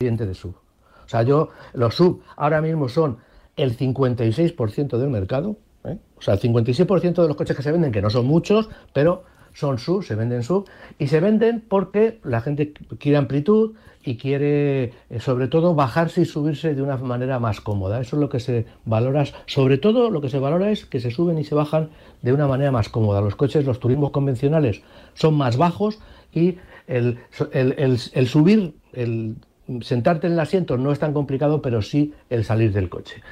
cliente de sub. O sea, yo, los sub ahora mismo son el 56% del mercado, ¿eh? o sea, el 56% de los coches que se venden, que no son muchos, pero son sub, se venden sub, y se venden porque la gente quiere amplitud y quiere, eh, sobre todo, bajarse y subirse de una manera más cómoda. Eso es lo que se valora, sobre todo lo que se valora es que se suben y se bajan de una manera más cómoda. Los coches, los turismos convencionales son más bajos y el, el subir, el sentarte en el asiento no es tan complicado, pero sí el salir del coche.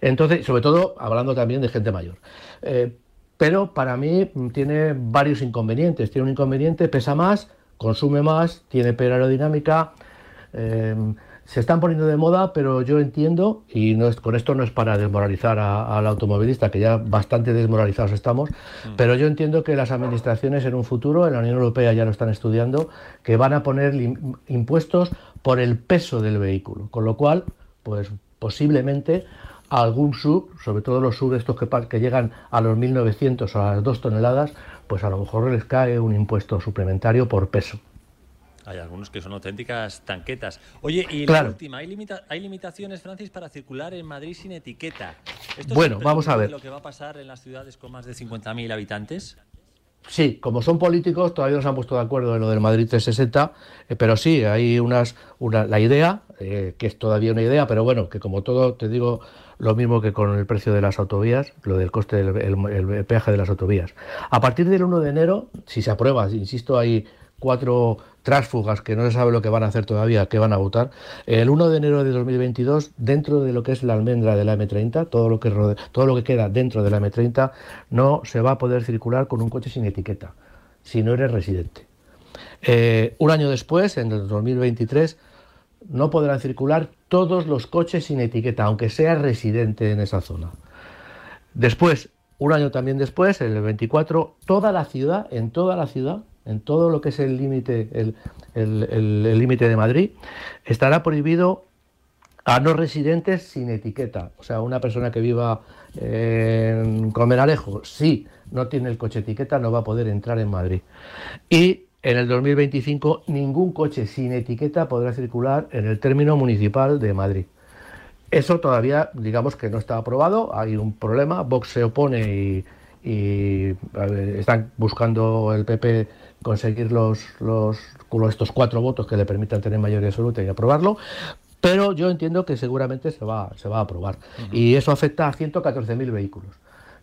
Entonces, sobre todo hablando también de gente mayor. Eh, pero para mí tiene varios inconvenientes. Tiene un inconveniente, pesa más, consume más, tiene peor aerodinámica. Eh, se están poniendo de moda, pero yo entiendo, y no es, con esto no es para desmoralizar al automovilista, que ya bastante desmoralizados estamos, mm. pero yo entiendo que las administraciones en un futuro, en la Unión Europea ya lo están estudiando, que van a poner impuestos por el peso del vehículo, con lo cual, pues posiblemente algún sub, sobre todo los sub estos que, que llegan a los 1.900 o a las 2 toneladas, pues a lo mejor les cae un impuesto suplementario por peso. Hay algunos que son auténticas tanquetas. Oye, y la última, ¿hay, limitaciones, Francis, para circular en Madrid sin etiqueta? ¿Esto bueno, vamos a ver. lo que va a pasar en las ciudades con más de 50.000 habitantes? Sí, como son políticos, todavía no se han puesto de acuerdo en lo del Madrid 360, eh, pero sí, hay unas, una, la idea, eh, que es todavía una idea, pero bueno, que como todo, te digo lo mismo que con el precio de las autovías, lo del coste del el peaje de las autovías. A partir del 1 de enero, si se aprueba, insisto, hay cuatro trásfugas que no se sabe lo que van a hacer todavía, que van a votar. El 1 de enero de 2022, dentro de lo que es la almendra de la M30, todo lo que, todo lo que queda dentro de la M30, no se va a poder circular con un coche sin etiqueta, si no eres residente. Eh, un año después, en el 2023, no podrán circular todos los coches sin etiqueta, aunque sea residente en esa zona. Después, un año también después, en el 24, toda la ciudad, en toda la ciudad, en todo lo que es el límite el, límite de Madrid, estará prohibido a no residentes sin etiqueta. O sea, una persona que viva en Comenalejo, si no tiene el coche etiqueta, no va a poder entrar en Madrid. Y en el 2025 ningún coche sin etiqueta podrá circular en el término municipal de Madrid. Eso todavía, digamos que no está aprobado, hay un problema, Vox se opone y están buscando el PP conseguir los, los, estos cuatro votos que le permitan tener mayoría absoluta y aprobarlo. Pero yo entiendo que seguramente se va, se va a aprobar. Y eso afecta a 114.000 vehículos.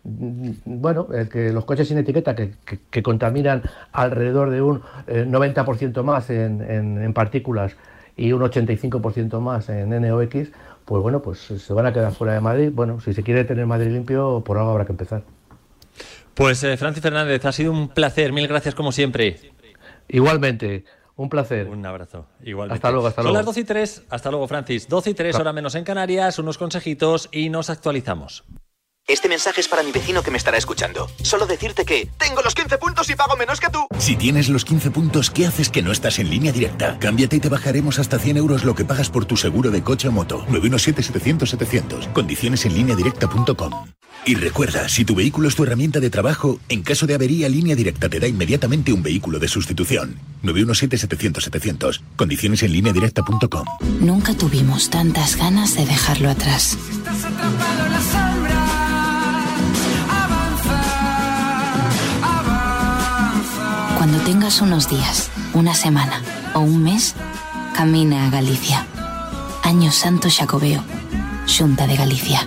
Bueno, el que los coches sin etiqueta que, que, contaminan alrededor de un 90% eh, más en, en, en, partículas y un 85% más en NOx, pues bueno, pues se van a quedar fuera de Madrid. Bueno, si se quiere tener Madrid limpio, por algo habrá que empezar. Pues eh, Francis Fernández, ha sido un placer. Mil gracias como siempre. Igualmente. Un placer. Un abrazo. Igualmente. Hasta luego, hasta luego. Son las 12 y 3. Hasta luego, Francis. 12 y 3, hora menos en Canarias, unos consejitos y nos actualizamos. Este mensaje es para mi vecino que me estará escuchando. Solo decirte que tengo los 15 puntos y pago menos que tú. Si tienes los 15 puntos, ¿qué haces que no estás en línea directa? Cámbiate y te bajaremos hasta 100 euros lo que pagas por tu seguro de coche o moto. 917-700-700. Condiciones en línea directa.com. Y recuerda, si tu vehículo es tu herramienta de trabajo, en caso de avería, Línea Directa te da inmediatamente un vehículo de sustitución. 917-700-700. Condiciones en línea directa.com. Nunca tuvimos tantas ganas de dejarlo atrás. Cuando tengas unos días, una semana o un mes, camina a Galicia. Año Santo Jacobeo, Junta de Galicia.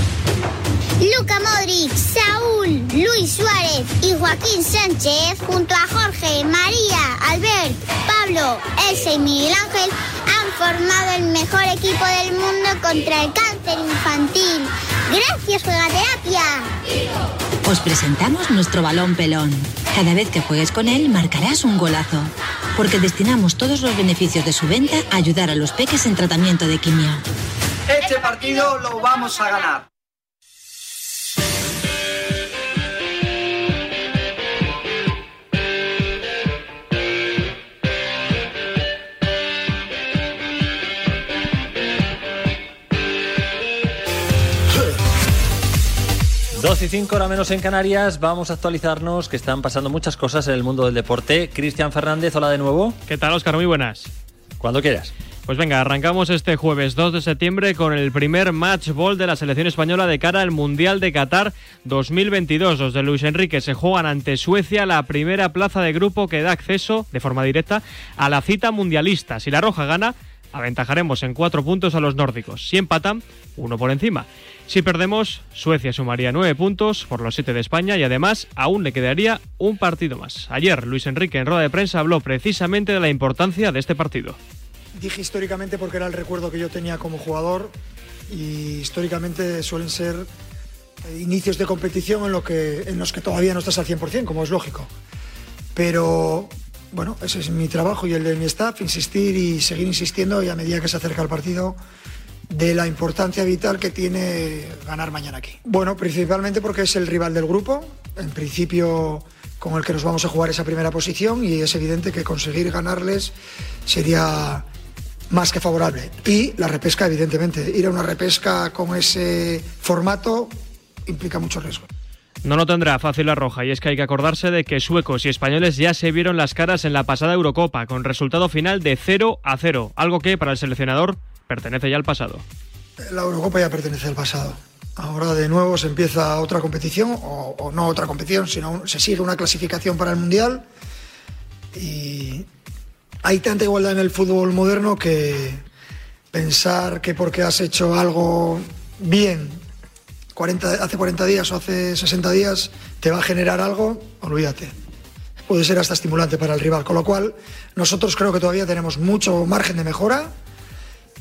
Luca Modric, Saúl, Luis Suárez y Joaquín Sánchez, junto a Jorge, María, Albert, Pablo, Elsa y Miguel Ángel, han formado el mejor equipo del mundo contra el cáncer infantil. Gracias, Terapia. Os presentamos nuestro balón pelón. Cada vez que juegues con él, marcarás un golazo. Porque destinamos todos los beneficios de su venta a ayudar a los peques en tratamiento de quimio. Este partido lo vamos a ganar. 12 y 5 hora menos en Canarias, vamos a actualizarnos que están pasando muchas cosas en el mundo del deporte. Cristian Fernández, hola de nuevo. ¿Qué tal, Oscar? Muy buenas. Cuando quieras. Pues venga, arrancamos este jueves 2 de septiembre con el primer match ball de la selección española de cara al Mundial de Qatar 2022. Los de Luis Enrique se juegan ante Suecia la primera plaza de grupo que da acceso de forma directa a la cita mundialista. Si la Roja gana, aventajaremos en cuatro puntos a los nórdicos. Si empatan, uno por encima. Si perdemos, Suecia sumaría nueve puntos por los siete de España y además aún le quedaría un partido más. Ayer Luis Enrique en rueda de prensa habló precisamente de la importancia de este partido. Dije históricamente porque era el recuerdo que yo tenía como jugador y históricamente suelen ser eh, inicios de competición en, lo que, en los que todavía no estás al 100%, como es lógico. Pero bueno, ese es mi trabajo y el de mi staff, insistir y seguir insistiendo y a medida que se acerca el partido de la importancia vital que tiene ganar mañana aquí. Bueno, principalmente porque es el rival del grupo, en principio con el que nos vamos a jugar esa primera posición y es evidente que conseguir ganarles sería más que favorable. Y la repesca, evidentemente, ir a una repesca con ese formato implica mucho riesgo. No lo tendrá fácil la roja y es que hay que acordarse de que suecos y españoles ya se vieron las caras en la pasada Eurocopa con resultado final de 0 a 0, algo que para el seleccionador pertenece ya al pasado. La Eurocopa ya pertenece al pasado. Ahora de nuevo se empieza otra competición, o, no otra competición, sino se sigue una clasificación para el Mundial. Y hay tanta igualdad en el fútbol moderno que pensar que porque has hecho algo bien 40, hace 40 días o hace 60 días te va a generar algo, olvídate. Puede ser hasta estimulante para el rival. Con lo cual, nosotros creo que todavía tenemos mucho margen de mejora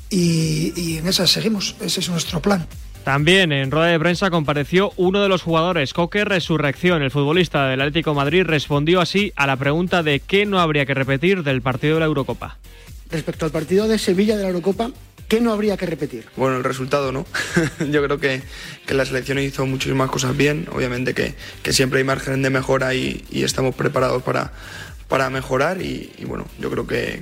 y, en esa seguimos. Ese es nuestro plan. También en rueda de prensa compareció uno de los jugadores, Coque Resurrección. El futbolista del Atlético Madrid respondió así a la pregunta de qué no habría que repetir del partido de la Eurocopa. Respecto al partido de Sevilla de la Eurocopa, ¿qué no habría que repetir? Bueno, el resultado, ¿no? Yo creo que, la selección hizo muchísimas cosas bien. Obviamente que, siempre hay margen de mejora y estamos preparados para, para mejorar y, bueno, yo creo que,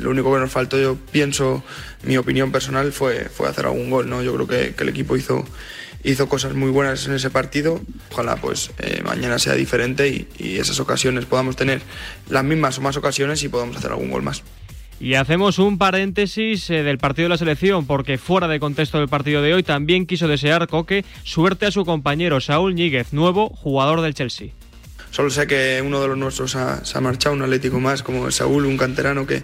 lo único que nos faltó, yo pienso, mi opinión personal fue, fue hacer algún gol, ¿no? Yo creo que, el equipo hizo, hizo cosas muy buenas en ese partido, ojalá pues eh, mañana sea diferente y, esas ocasiones podamos tener las mismas o más ocasiones y podamos hacer algún gol más. Y hacemos un paréntesis eh, del partido de la selección, porque fuera de contexto del partido de hoy también quiso desear Coque suerte a su compañero Saúl Ñíguez, nuevo jugador del Chelsea. Solo sé que uno de los nuestros se ha marchado, un atlético más, como Saúl, un canterano que,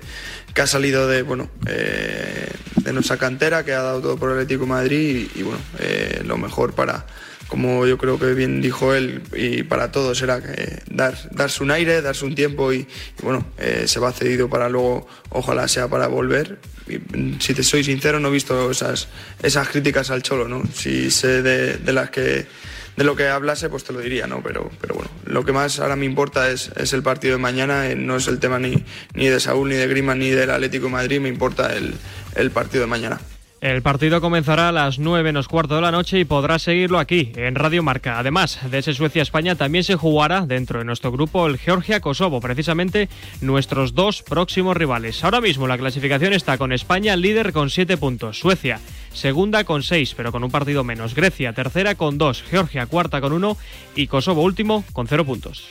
que ha salido de, bueno, eh, de nuestra cantera, que ha dado todo por el Atlético Madrid y, bueno, eh, lo mejor para, como yo creo que bien dijo él, y para todos era que dar, darse un aire, darse un tiempo y, bueno, eh, se va cedido para luego, ojalá sea para volver. Si te soy sincero, no he visto esas, esas críticas al Cholo, ¿no? Si sé de las que de lo que hablase, pues te lo diría, ¿no? Pero, pero bueno, lo que más ahora me importa es, es el partido de mañana, eh, no es el tema ni, ni de Saúl, ni de Grima, ni del Atlético de Madrid, me importa el, el partido de mañana. El partido comenzará a las 9 menos cuarto de la noche y podrá seguirlo aquí, en Radio Marca. Además de ese Suecia-España, también se jugará dentro de nuestro grupo el Georgia-Kosovo, precisamente nuestros dos próximos rivales. Ahora mismo la clasificación está con España líder con 7 puntos, Suecia segunda con 6, pero con un partido menos, Grecia tercera con 2, Georgia cuarta con 1 y Kosovo último con 0 puntos.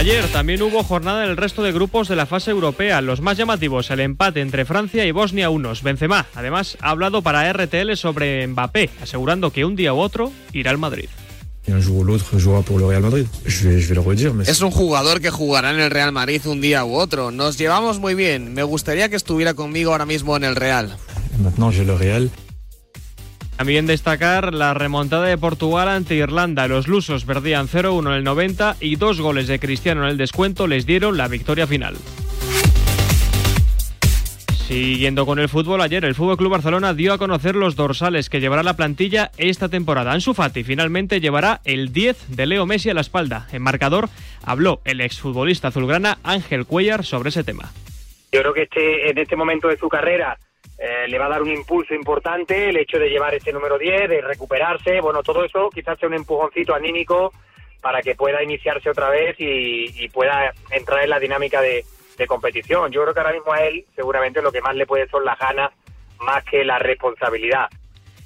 Ayer también hubo jornada en el resto de grupos de la fase europea. Los más llamativos, el empate entre Francia y Bosnia unos. Benzema, además, ha hablado para RTL sobre Mbappé, asegurando que un día u otro irá al Madrid. Es un jugador que jugará en el Real Madrid un día u otro. Nos llevamos muy bien. Me gustaría que estuviera conmigo ahora mismo en el Real. También destacar la remontada de Portugal ante Irlanda. Los lusos perdían 0-1 en el 90 y dos goles de Cristiano en el descuento les dieron la victoria final. Siguiendo con el fútbol, ayer el Fútbol Club Barcelona dio a conocer los dorsales que llevará la plantilla esta temporada. Ansu Fati finalmente llevará el 10 de Leo Messi a la espalda. En marcador habló el exfutbolista azulgrana Ángel Cuellar sobre ese tema. Yo creo que este, en este momento de su carrera eh, le va a dar un impulso importante el hecho de llevar ese número 10, de recuperarse, bueno, todo eso quizás sea un empujoncito anímico para que pueda iniciarse otra vez y, pueda entrar en la dinámica de, de, competición. Yo creo que ahora mismo a él seguramente lo que más le puede son las ganas más que la responsabilidad.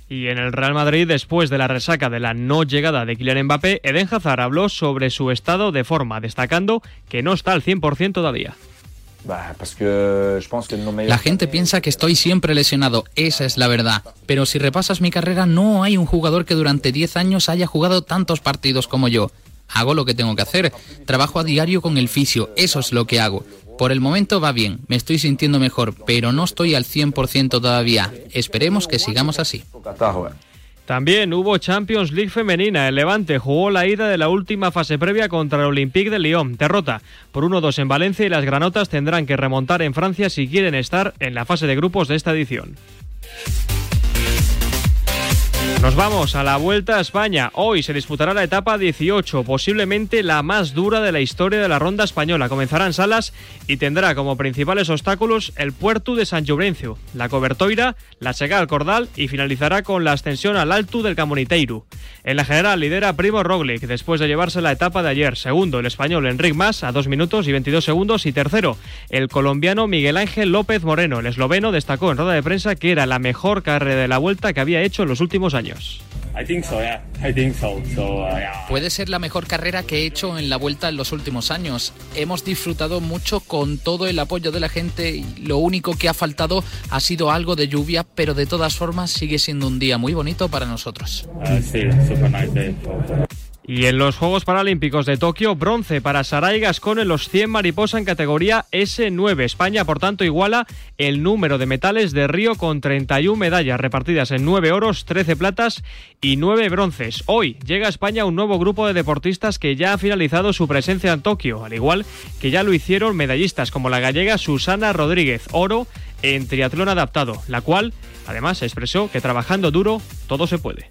Y en el Real Madrid, después de la resaca de la no llegada de Kylian Mbappé, Eden Hazard habló sobre su estado de forma, destacando que no está al 100% todavía. La gente piensa que estoy siempre lesionado, esa es la verdad. Pero si repasas mi carrera, no hay un jugador que durante 10 años haya jugado tantos partidos como yo. Hago lo que tengo que hacer, trabajo a diario con el fisio, eso es lo que hago. Por el momento va bien, me estoy sintiendo mejor, pero no estoy al 100% todavía. Esperemos que sigamos así. También hubo Champions League femenina. El Levante jugó la ida de la última fase previa contra el Olympique de Lyon. Derrota por 1-2 en Valencia y las granotas tendrán que remontar en Francia si quieren estar en la fase de grupos de esta edición. Nos vamos a la Vuelta a España. Hoy se disputará la etapa 18, posiblemente la más dura de la historia de la ronda española. Comenzarán salas y tendrá como principales obstáculos el puerto de San Llobrencio, la Cobertoira, la Sega al Cordal y finalizará con la ascensión al Alto del Camoniteiro. En la general lidera Primo Roglic después de llevarse la etapa de ayer. Segundo, el español Enric Mas a 2 minutos y 22 segundos. Y tercero, el colombiano Miguel Ángel López Moreno. El esloveno destacó en rueda de prensa que era la mejor carrera de la vuelta que había hecho en los últimos años. Puede ser la mejor carrera que he hecho en la vuelta en los últimos años. Hemos disfrutado mucho con todo el apoyo de la gente y lo único que ha faltado ha sido algo de lluvia, pero de todas formas sigue siendo un día muy bonito para nosotros. Ah, sí, super nice y en los Juegos Paralímpicos de Tokio, bronce para Saray Gascón en los 100 mariposa en categoría S9. España, por tanto, iguala el número de metales de Río con 31 medallas repartidas en 9 oros, 13 platas y 9 bronces. Hoy llega a España un nuevo grupo de deportistas que ya ha finalizado su presencia en Tokio, al igual que ya lo hicieron medallistas como la gallega Susana Rodríguez, oro en triatlón adaptado, la cual además expresó que trabajando duro todo se puede.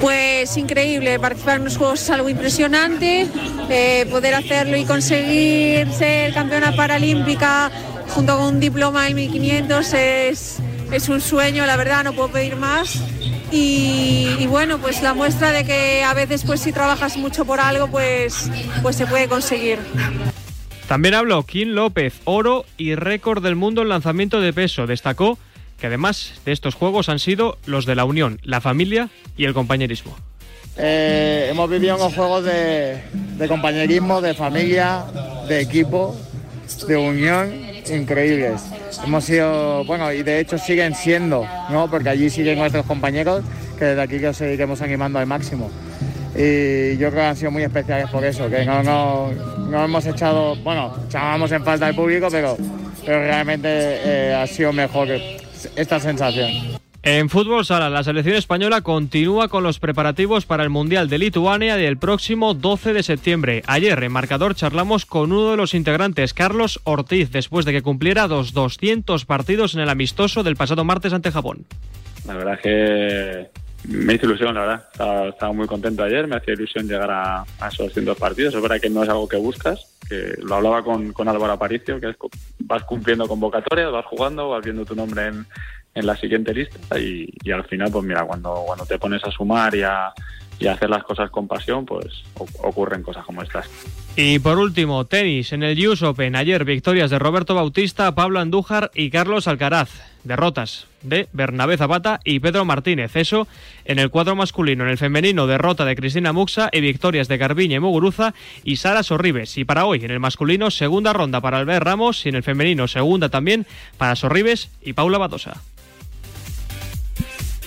Pues increíble, participar en los Juegos es algo impresionante, eh, poder hacerlo y conseguir ser campeona paralímpica junto con un diploma en 1500 es, es un sueño, la verdad, no puedo pedir más. Y, bueno, pues la muestra de que a veces pues si trabajas mucho por algo, pues, pues se puede conseguir. También habló Kim López, oro y récord del mundo en lanzamiento de peso. Destacó que además de estos juegos han sido los de la unión, la familia y el compañerismo. Eh, hemos vivido unos juegos de, compañerismo, de familia, de equipo, de unión increíbles. Hemos sido, bueno, y de hecho siguen siendo, ¿no? Porque allí siguen nuestros compañeros que desde aquí que os seguiremos animando al máximo. Y yo creo que han sido muy especiales por eso, que no, no, hemos echado, bueno, echábamos en falta al público, pero, pero realmente eh, ha sido mejor esta sensación. En fútbol sala, la selección española continúa con los preparativos para el Mundial de Lituania del próximo 12 de septiembre. Ayer en marcador charlamos con uno de los integrantes, Carlos Ortiz, después de que cumpliera los 200 partidos en el amistoso del pasado martes ante Japón. La verdad es que me hizo ilusión, la verdad. Estaba, muy contento ayer, me hacía ilusión llegar a, esos 200 partidos. Es verdad que no es algo que buscas, que lo hablaba con, con Álvaro Aparicio, que es, vas cumpliendo convocatorias, vas jugando, vas viendo tu nombre en, en la siguiente lista y, y, al final, pues mira, cuando, cuando te pones a sumar y a, y hacer las cosas con pasión, pues ocurren cosas como estas. Y por último, tenis en el US Open. Ayer victorias de Roberto Bautista, Pablo Andújar y Carlos Alcaraz. Derrotas de Bernabé Zapata y Pedro Martínez. Eso en el cuadro masculino. En el femenino, derrota de Cristina Muxa y victorias de Garbiñe Muguruza y Sara Sorribes. Y para hoy, en el masculino, segunda ronda para Albert Ramos y en el femenino, segunda también para Sorribes y Paula Badosa.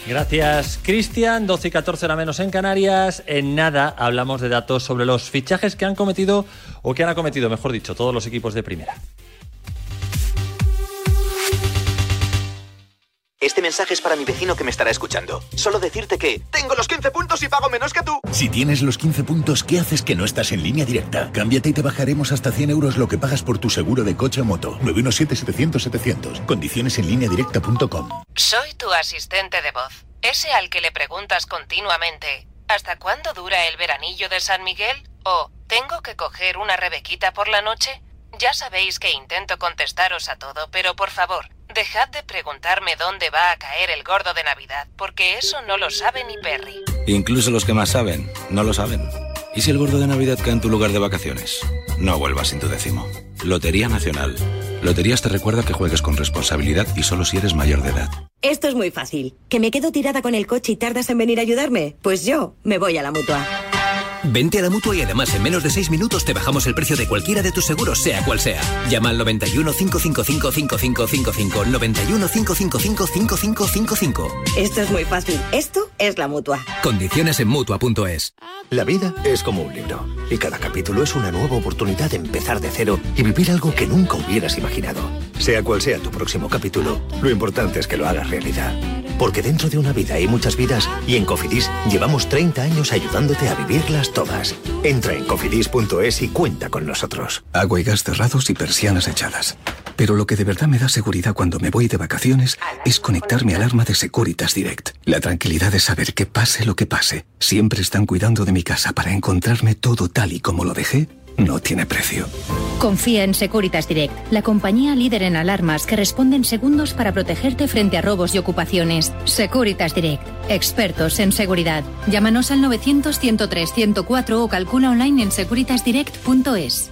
Gracias, Cristian. 12 y 14 era menos en Canarias. En nada hablamos de datos sobre los fichajes que han cometido o que han acometido, mejor dicho, todos los equipos de primera. Este mensaje es para mi vecino que me estará escuchando. Solo decirte que tengo los 15 puntos y pago menos que tú. Si tienes los 15 puntos, ¿qué haces que no estás en línea directa? Cámbiate y te bajaremos hasta 100 euros lo que pagas por tu seguro de coche o moto. 917-700-700. Condiciones en línea directa.com. Soy tu asistente de voz. Ese al que le preguntas continuamente, ¿hasta cuándo dura el veranillo de San Miguel? ¿O tengo que coger una rebequita por la noche? Ya sabéis que intento contestaros a todo, pero por favor, Dejad de preguntarme dónde va a caer el gordo de Navidad, porque eso no lo sabe ni Perry. Incluso los que más saben, no lo saben. ¿Y si el gordo de Navidad cae en tu lugar de vacaciones? No vuelvas sin tu décimo. Lotería Nacional. Loterías te recuerda que juegues con responsabilidad y solo si eres mayor de edad. Esto es muy fácil. ¿Que me quedo tirada con el coche y tardas en venir a ayudarme? Pues yo me voy a la mutua. Vente a la mutua y además en menos de 6 minutos te bajamos el precio de cualquiera de tus seguros, sea cual sea. Llama al 91 555 5555. 91 555 5555. Esto es muy fácil. Esto es la mutua. Condiciones en mutua.es. La vida es como un libro y cada capítulo es una nueva oportunidad de empezar de cero y vivir algo que nunca hubieras imaginado. Sea cual sea tu próximo capítulo, lo importante es que lo hagas realidad. Porque dentro de una vida hay muchas vidas y en Cofidis llevamos 30 años ayudándote a vivirlas todas. Entra en cofidis.es y cuenta con nosotros. Agua y gas cerrados y persianas echadas. Pero lo que de verdad me da seguridad cuando me voy de vacaciones es conectar mi alarma de Securitas Direct. La tranquilidad de saber que pase lo que pase, siempre están cuidando de mi casa para encontrarme todo tal y como lo dejé no tiene precio. Confía en Securitas Direct, la compañía líder en alarmas que responde en segundos para protegerte frente a robos y ocupaciones. Securitas Direct, expertos en seguridad. Llámanos al 900-103-104 o calcula online en securitasdirect.es.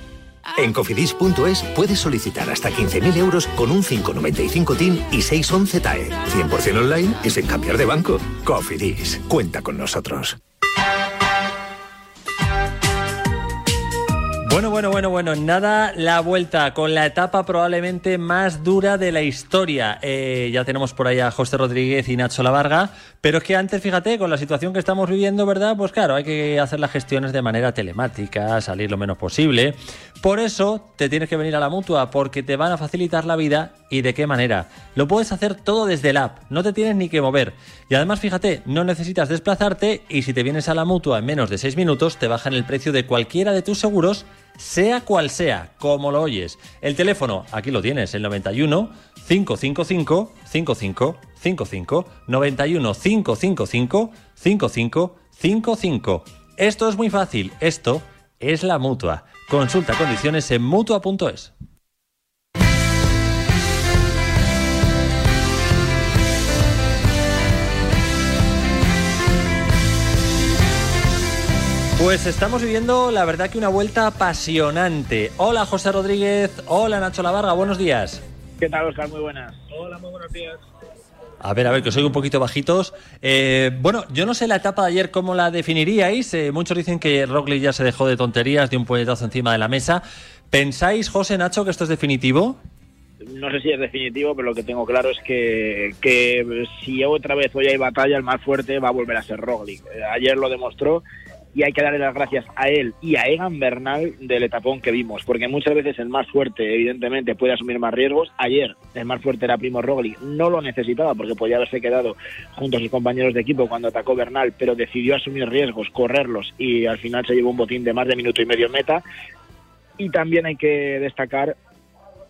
En cofidis.es puedes solicitar hasta 15.000 euros con un 595 TIN y 611 TAE. 100% online y sin cambiar de banco. Cofidis, cuenta con nosotros. Bueno, bueno, bueno, bueno, nada, la vuelta con la etapa probablemente más dura de la historia. Eh, ya tenemos por ahí a José Rodríguez y Nacho Lavarga, pero es que antes, fíjate, con la situación que estamos viviendo, ¿verdad? Pues claro, hay que hacer las gestiones de manera telemática, salir lo menos posible. Por eso te tienes que venir a la mutua, porque te van a facilitar la vida y de qué manera. Lo puedes hacer todo desde el app, no te tienes ni que mover. Y además, fíjate, no necesitas desplazarte y si te vienes a la mutua en menos de 6 minutos, te bajan el precio de cualquiera de tus seguros sea cual sea, como lo oyes. El teléfono, aquí lo tienes, el 91 555 5555 91 555 5555. Esto es muy fácil, esto es la mutua. Consulta condiciones en mutua.es. Pues estamos viviendo, la verdad, que una vuelta apasionante. Hola, José Rodríguez. Hola, Nacho Lavarga. Buenos días. ¿Qué tal, Oscar? Muy buenas. Hola, muy buenos días. A ver, a ver, que os oigo un poquito bajitos. Eh, bueno, yo no sé la etapa de ayer cómo la definiríais. Eh, muchos dicen que Roglic ya se dejó de tonterías, de un puñetazo encima de la mesa. ¿Pensáis, José Nacho, que esto es definitivo? No sé si es definitivo, pero lo que tengo claro es que, que si otra vez hoy hay batalla, el más fuerte va a volver a ser Roglic. Eh, ayer lo demostró y hay que darle las gracias a él y a Egan Bernal del etapón que vimos, porque muchas veces el más fuerte, evidentemente, puede asumir más riesgos. Ayer el más fuerte era Primo Roglic, no lo necesitaba porque podía haberse quedado junto a sus compañeros de equipo cuando atacó Bernal, pero decidió asumir riesgos, correrlos y al final se llevó un botín de más de minuto y medio en meta. Y también hay que destacar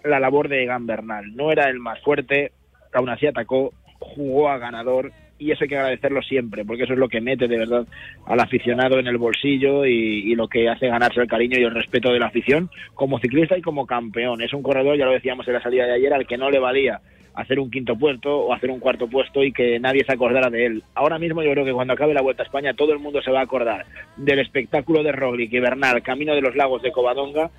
la labor de Egan Bernal. No era el más fuerte, aún así atacó, jugó a ganador y eso hay que agradecerlo siempre, porque eso es lo que mete de verdad al aficionado en el bolsillo y, lo que hace ganarse el cariño y el respeto de la afición como ciclista y como campeón. Es un corredor, ya lo decíamos en la salida de ayer, al que no le valía hacer un quinto puesto o hacer un cuarto puesto y que nadie se acordara de él. Ahora mismo yo creo que cuando acabe la Vuelta a España todo el mundo se va a acordar del espectáculo de Roglic y Bernal, Camino de los Lagos de Covadonga,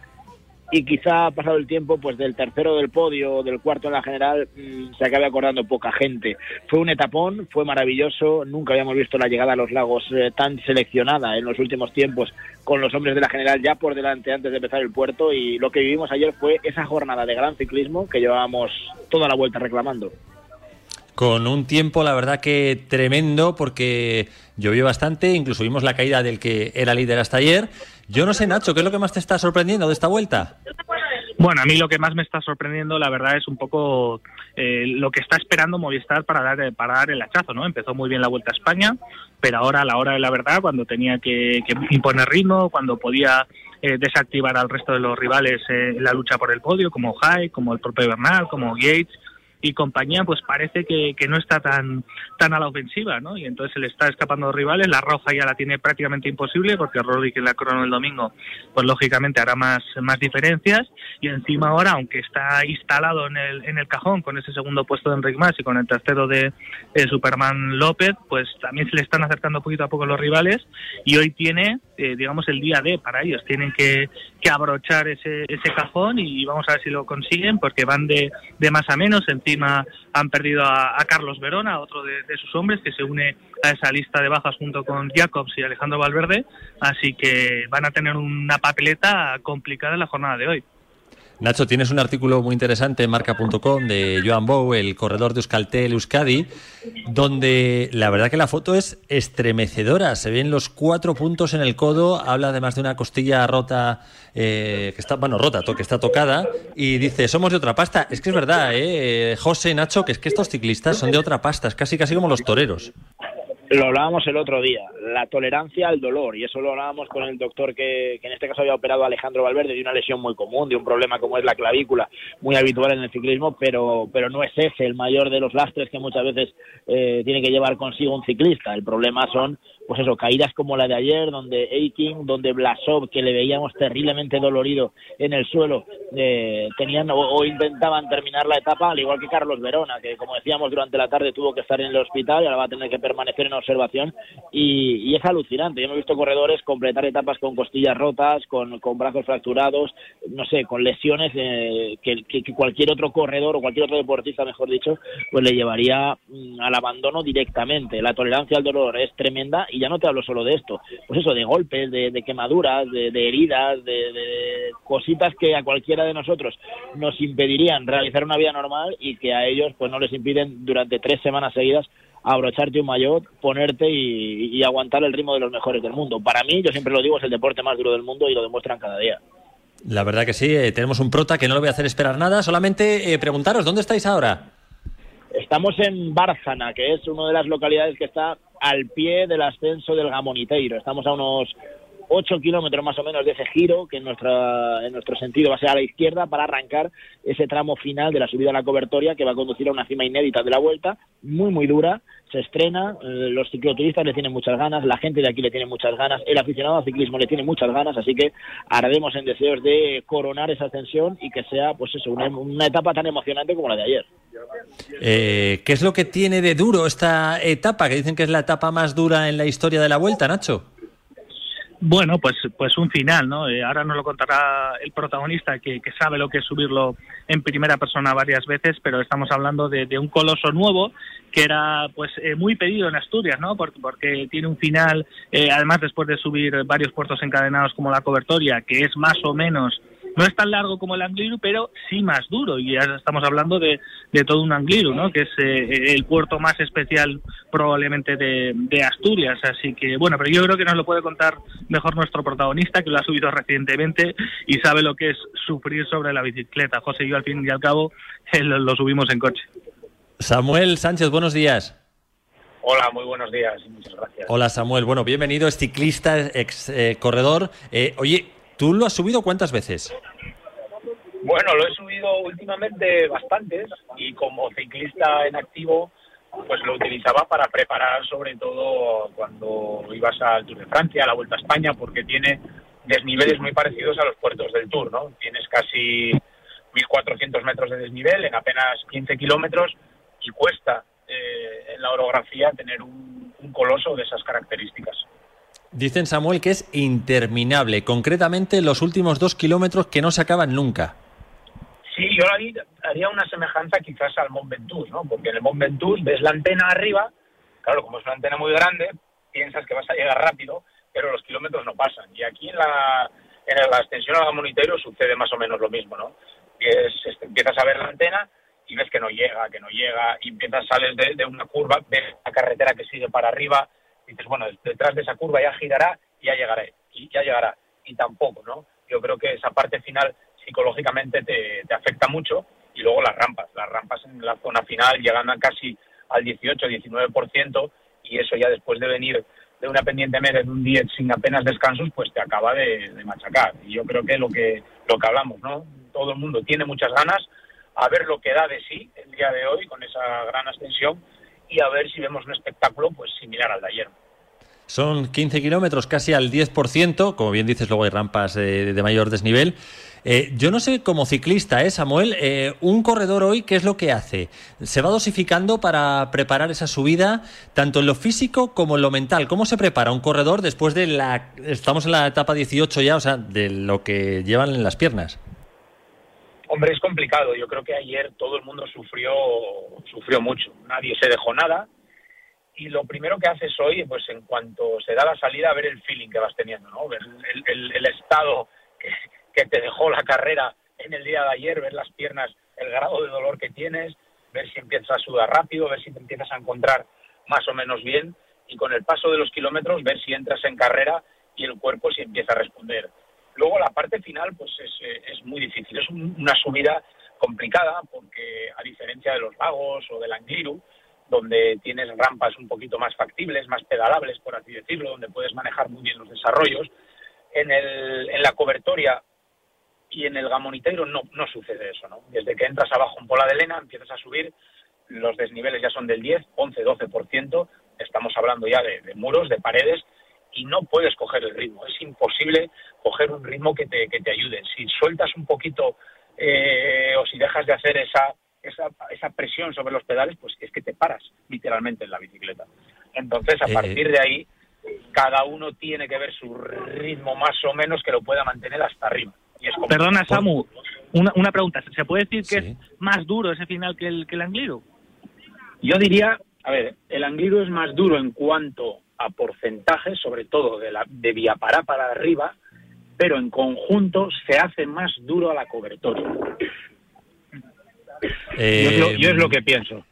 y quizá ha pasado el tiempo pues del tercero del podio o del cuarto en la general mm, se acabe acordando poca gente. Fue un etapón, fue maravilloso, nunca habíamos visto la llegada a los lagos eh, tan seleccionada en los últimos tiempos con los hombres de la general ya por delante antes de empezar el puerto y lo que vivimos ayer fue esa jornada de gran ciclismo que llevábamos toda la vuelta reclamando con un tiempo, la verdad que tremendo, porque llovió bastante, incluso vimos la caída del que era líder hasta ayer. Yo no sé, Nacho, ¿qué es lo que más te está sorprendiendo de esta vuelta? Bueno, a mí lo que más me está sorprendiendo, la verdad, es un poco eh, lo que está esperando Movistar para dar, para dar el hachazo, ¿no? Empezó muy bien la Vuelta a España, pero ahora a la hora de la verdad, cuando tenía que, imponer ritmo, cuando podía eh, desactivar al resto de los rivales eh, en la lucha por el podio, como Jai, como el propio Bernal, como Gates, y compañía, pues parece que, que, no está tan, tan a la ofensiva, ¿no? Y entonces se le está escapando a los rivales, la roja ya la tiene prácticamente imposible porque Rodri que la crono el domingo, pues lógicamente hará más, más diferencias y encima ahora, aunque está instalado en el, en el cajón con ese segundo puesto de Enrique Mas y con el tercero de Superman López, pues también se le están acercando poquito a poco los rivales y hoy tiene, eh, digamos, el día D para ellos, tienen que, que abrochar ese, ese cajón y vamos a ver si lo consiguen porque van de, de más a menos, han perdido a, Carlos Verona, otro de, sus hombres, que se une a esa lista de bajas junto con Jacobs y Alejandro Valverde, así que van a tener una papeleta complicada en la jornada de hoy. Nacho, tienes un artículo muy interesante en marca.com de Joan Bou, el corredor de Euskaltel Euskadi, donde la verdad que la foto es estremecedora. Se ven los cuatro puntos en el codo, habla además de una costilla rota, eh, que está, bueno, rota, que está tocada, y dice, somos de otra pasta. Es que es verdad, ¿eh? José, Nacho, que es que estos ciclistas son de otra pasta, es casi casi como los toreros. Lo hablábamos el otro día, la tolerancia al dolor, y eso lo hablábamos con el doctor que, que, en este caso había operado a Alejandro Valverde de una lesión muy común, de un problema como es la clavícula, muy habitual en el ciclismo, pero, pero no es ese el mayor de los lastres que muchas veces eh, tiene que llevar consigo un ciclista. El problema son pues eso, caídas como la de ayer, donde Eiking, donde Blasov, que le veíamos terriblemente dolorido en el suelo, eh, tenían o, intentaban terminar la etapa, al igual que Carlos Verona, que como decíamos durante la tarde tuvo que estar en el hospital y ahora va a tener que permanecer en observación y, es alucinante. Yo hemos visto corredores completar etapas con costillas rotas, con, con brazos fracturados, no sé, con lesiones eh, que, cualquier otro corredor o cualquier otro deportista, mejor dicho, pues le llevaría mm, al abandono directamente. La tolerancia al dolor es tremenda y ya no te hablo solo de esto, pues eso, de golpes, de, quemaduras, de, heridas, de, cositas que a cualquiera de nosotros nos impedirían realizar una vida normal y que a ellos pues no les impiden durante tres semanas seguidas abrocharte un maillot, ponerte y, aguantar el ritmo de los mejores del mundo. Para mí, yo siempre lo digo, es el deporte más duro del mundo y lo demuestran cada día. La verdad que sí, eh, tenemos un prota que no le voy a hacer esperar nada, solamente eh, preguntaros, ¿dónde estáis ahora? Estamos en Bárzana, que es una de las localidades que está al pie del ascenso del Gamoniteiro. Estamos a unos 8 kilómetros más o menos de ese giro, que en, nuestra, en nuestro sentido va a ser a la izquierda, para arrancar ese tramo final de la subida a la cobertoria que va a conducir a una cima inédita de la vuelta, muy, muy dura. Se estrena, eh, los cicloturistas le tienen muchas ganas, la gente de aquí le tiene muchas ganas, el aficionado al ciclismo le tiene muchas ganas, así que ardemos en deseos de coronar esa ascensión y que sea, pues eso, una, una etapa tan emocionante como la de ayer. Eh, ¿Qué es lo que tiene de duro esta etapa, que dicen que es la etapa más dura en la historia de la vuelta, Nacho? Bueno, pues, pues un final, ¿no? Eh, ahora nos lo contará el protagonista que, sabe lo que es subirlo en primera persona varias veces, pero estamos hablando de, un coloso nuevo que era pues eh, muy pedido en Asturias, ¿no? Porque, porque tiene un final, eh, además después de subir varios puertos encadenados como la cobertoria, que es más o menos no es tan largo como el Angliru, pero sí más duro. Y ya estamos hablando de, de todo un Angliru, ¿no? que es eh, el puerto más especial probablemente de, de, Asturias. Así que, bueno, pero yo creo que nos lo puede contar mejor nuestro protagonista, que lo ha subido recientemente y sabe lo que es sufrir sobre la bicicleta. José y yo, al fin y al cabo, lo, subimos en coche. Samuel Sánchez, buenos días. Hola, muy buenos días muchas gracias. Hola Samuel, bueno, bienvenido, es ciclista, ex eh, corredor. Eh, oye, ¿Tú lo has subido cuántas veces? Bueno, lo he subido últimamente bastantes y como ciclista en activo, pues lo utilizaba para preparar sobre todo cuando ibas al Tour de Francia, a la Vuelta a España, porque tiene desniveles muy parecidos a los puertos del Tour, ¿no? Tienes casi 1.400 metros de desnivel en apenas 15 kilómetros y cuesta eh, en la orografía tener un coloso de esas características. Dicen Samuel que es interminable, concretamente los últimos dos kilómetros que no se acaban nunca. Sí, yo haría una semejanza quizás al Mont Ventoux, ¿no? Porque en el Mont Ventoux ves la antena arriba, claro, como es una antena muy grande, piensas que vas a llegar rápido, pero los kilómetros no pasan. Y aquí en la, en la extensión al Monitero sucede más o menos lo mismo, ¿no? Es, empiezas a ver la antena y ves que no llega, que no llega, y empiezas, sales de, de una curva, ves la carretera que sigue para arriba, dices, bueno, detrás de esa curva ya girará y ya llegará, y ya llegará. Y tampoco, ¿no? Yo creo que esa parte final psicológicamente te, afecta mucho y luego las rampas. Las rampas en la zona final llegan a casi al 18-19% y eso ya después de venir de una pendiente media de un día sin apenas descansos, pues te acaba de, machacar. Y yo creo que lo que lo que hablamos, ¿no? Todo el mundo tiene muchas ganas, a ver lo que da de sí el día de hoy con esa gran ascensión y a ver si vemos un espectáculo pues similar al de ayer. Son 15 kilómetros, casi al 10%, como bien dices, luego hay rampas de mayor desnivel. Eh, yo no sé, como ciclista, ¿eh, Samuel? Eh, un corredor hoy, ¿qué es lo que hace? ¿Se va dosificando para preparar esa subida, tanto en lo físico como en lo mental? ¿Cómo se prepara un corredor después de la... Estamos en la etapa 18 ya, o sea, de lo que llevan en las piernas? Hombre, es complicado. Yo creo que ayer todo el mundo sufrió, sufrió mucho. Nadie se dejó nada. Y lo primero que haces hoy, pues en cuanto se da la salida, ver el feeling que vas teniendo, ¿no? Ver el, estado que te dejó la carrera en el día de ayer, ver las piernas, el grado de dolor que tienes, ver si empiezas a sudar rápido, ver si te empiezas a encontrar más o menos bien y con el paso de los kilómetros ver si entras en carrera y el cuerpo si empieza a responder. Luego la parte final pues es, eh, es muy difícil, es un- una subida complicada porque a diferencia de los lagos o del Angliru, donde tienes rampas un poquito más factibles, más pedalables, por así decirlo, donde puedes manejar muy bien los desarrollos, en, el, en la cobertoria y en el Gamoniteiro no, no sucede eso, ¿no? Desde que entras abajo en Pola de Lena, empiezas a subir, los desniveles ya son del 10, 11, 12%, estamos hablando ya de, de muros, de paredes, y no puedes coger el ritmo. Es imposible coger un ritmo que te, que te ayude. Si sueltas un poquito eh, o si dejas de hacer esa, esa, esa presión sobre los pedales, pues es que te paras literalmente en la bicicleta. Entonces, a Eh, partir de ahí, cada uno tiene que ver su ritmo más o menos que lo pueda mantener hasta arriba. Y es como- Perdona, Samu, una, una pregunta. ¿Se puede decir que es más duro ese final que el, que el Angliru? Yo diría, a ver, el Angliru es más duro en cuanto a porcentajes, sobre todo de, la, de Viapará para arriba, pero en conjunto se hace más duro a la cobertoria. Eh, yo, es lo, yo es lo que pienso.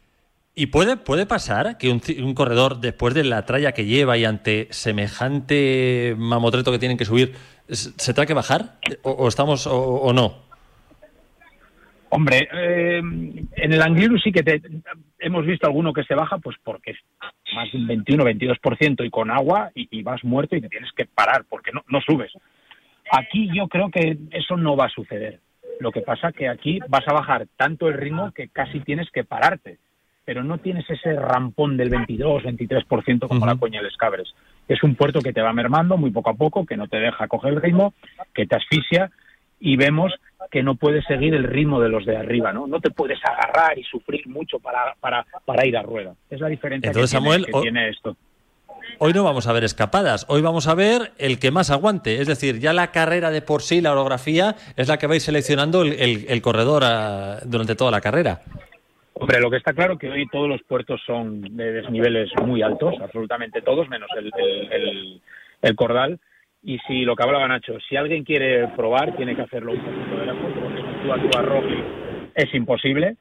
¿Y puede, puede pasar que un, corredor, después de la tralla que lleva y ante semejante mamotreto que tienen que subir, se tenga que bajar? ¿O, o estamos o, o no? Hombre, eh, en el Angliru sí que te- hemos visto alguno que se baja, pues porque es más de un 21, 22% y con agua y, y vas muerto y te tienes que parar porque no, no subes. Aquí yo creo que eso no va a suceder. Lo que pasa que aquí vas a bajar tanto el ritmo que casi tienes que pararte, pero no tienes ese rampón del 22, 23% como la Coña del Escabres. Es un puerto que te va mermando muy poco a poco, que no te deja coger el ritmo, que te asfixia y vemos que no puedes seguir el ritmo de los de arriba, ¿no? No te puedes agarrar y sufrir mucho para, para, para ir a rueda. Es la diferencia Entonces, que, Samuel, tiene, que o- tiene esto. Hoy no vamos a ver escapadas, hoy vamos a ver el que más aguante. Es decir, ya la carrera de por sí, la orografía, es la que vais seleccionando el, el- el corredor ah, durante toda la carrera. Hombre, lo que está claro que hoy todos los puertos son de desniveles muy altos, absolutamente todos, menos el, el, el- el Cordal. Y si lo que hablaba Nacho, si alguien quiere probar, tiene que hacerlo un poquito de lejos, porque tú a tú a es imposible.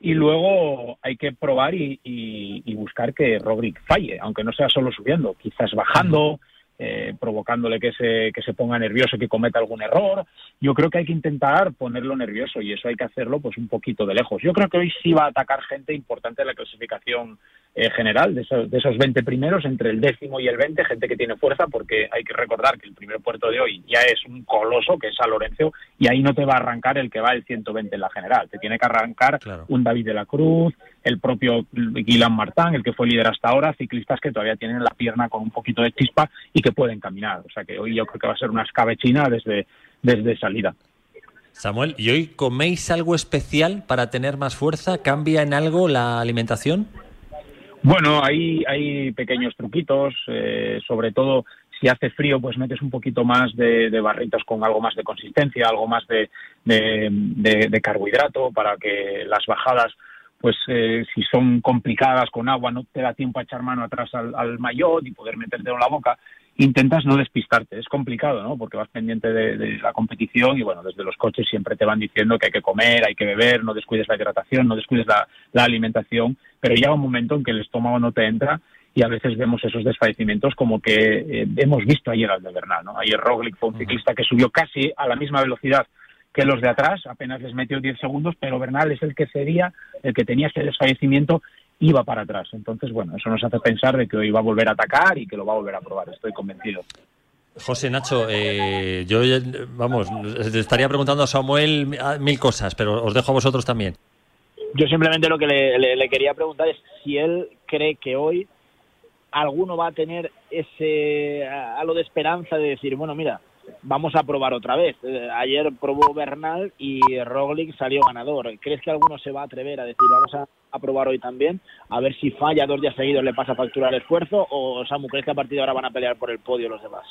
Y luego hay que probar y, y- y buscar que Roglic falle, aunque no sea solo subiendo, quizás bajando, eh, provocándole que se, que se ponga nervioso, que cometa algún error. Yo creo que hay que intentar ponerlo nervioso y eso hay que hacerlo pues un poquito de lejos. Yo creo que hoy sí va a atacar gente importante en la clasificación eh, general, de esos, de esos 20 primeros, entre el décimo y el 20, gente que tiene fuerza, porque hay que recordar que el primer puerto de hoy ya es un coloso, que es San Lorenzo, y ahí no te va a arrancar el que va el 120 en la general, te tiene que arrancar un David de la Cruz, el propio Guilan Martán, el que fue líder hasta ahora, ciclistas que todavía tienen la pierna con un poquito de chispa y que pueden caminar. O sea que hoy yo creo que va a ser una escabechina desde, desde salida. Samuel, ¿y hoy coméis algo especial para tener más fuerza? ¿Cambia en algo la alimentación? Bueno, hay, hay pequeños truquitos, eh, sobre todo si hace frío, pues metes un poquito más de, de barritos con algo más de consistencia, algo más de- de carbohidrato para que las bajadas, pues eh, si son complicadas con agua, no te da tiempo a echar mano atrás al, al maillot y poder meterte en la boca. Intentas no despistarte, es complicado, ¿no? Porque vas pendiente de, de la competición y bueno, desde los coches siempre te van diciendo que hay que comer, hay que beber, no descuides la hidratación, no descuides la, la alimentación, pero llega un momento en que el estómago no te entra y a veces vemos esos desfallecimientos como que eh, hemos visto ayer al de Bernal, ¿no? Ayer Roglic fue un ciclista que subió casi a la misma velocidad que los de atrás, apenas les metió 10 segundos, pero Bernal es el que cedía, el que tenía ese desfallecimiento, iba para atrás. Entonces, bueno, eso nos hace pensar de que hoy va a volver a atacar y que lo va a volver a probar, estoy convencido. José Nacho, eh, yo, eh, vamos, estaría preguntando a Samuel mil cosas, pero os dejo a vosotros también. Yo simplemente lo que le, le- le quería preguntar es si él cree que hoy alguno va a tener ese halo de esperanza de decir, bueno, mira, vamos a probar otra vez. Eh, ayer probó Bernal y Roglic salió ganador. ¿Crees que alguno se va a atrever a decir, vamos a, probar hoy también? A ver si falla dos días seguidos, le pasa a facturar el esfuerzo. ¿O Samu, crees que a partir de ahora van a pelear por el podio los demás?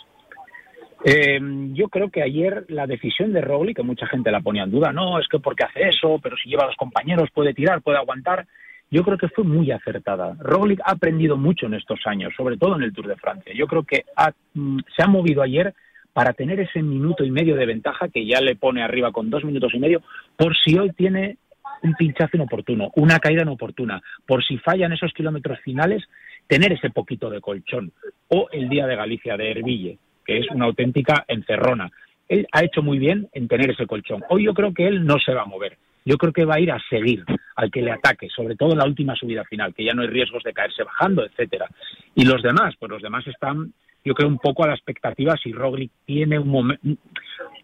Eh, yo creo que ayer la decisión de Roglic, que mucha gente la ponía en duda, no, es que porque hace eso, pero si lleva a los compañeros puede tirar, puede aguantar. Yo creo que fue muy acertada. Roglic ha aprendido mucho en estos años, sobre todo en el Tour de Francia. Yo creo que ha- mm, se ha movido ayer para tener ese minuto y medio de ventaja que ya le pone arriba con dos minutos y medio, por si hoy tiene un pinchazo inoportuno, una caída inoportuna, por si fallan esos kilómetros finales, tener ese poquito de colchón. O el día de Galicia, de Herville, que es una auténtica encerrona. Él ha hecho muy bien en tener ese colchón. Hoy yo creo que él no se va a mover. Yo creo que va a ir a seguir al que le ataque, sobre todo en la última subida final, que ya no hay riesgos de caerse bajando, etcétera. Y los demás, pues los demás están, yo creo, un poco a la expectativa si Roglic tiene un momen-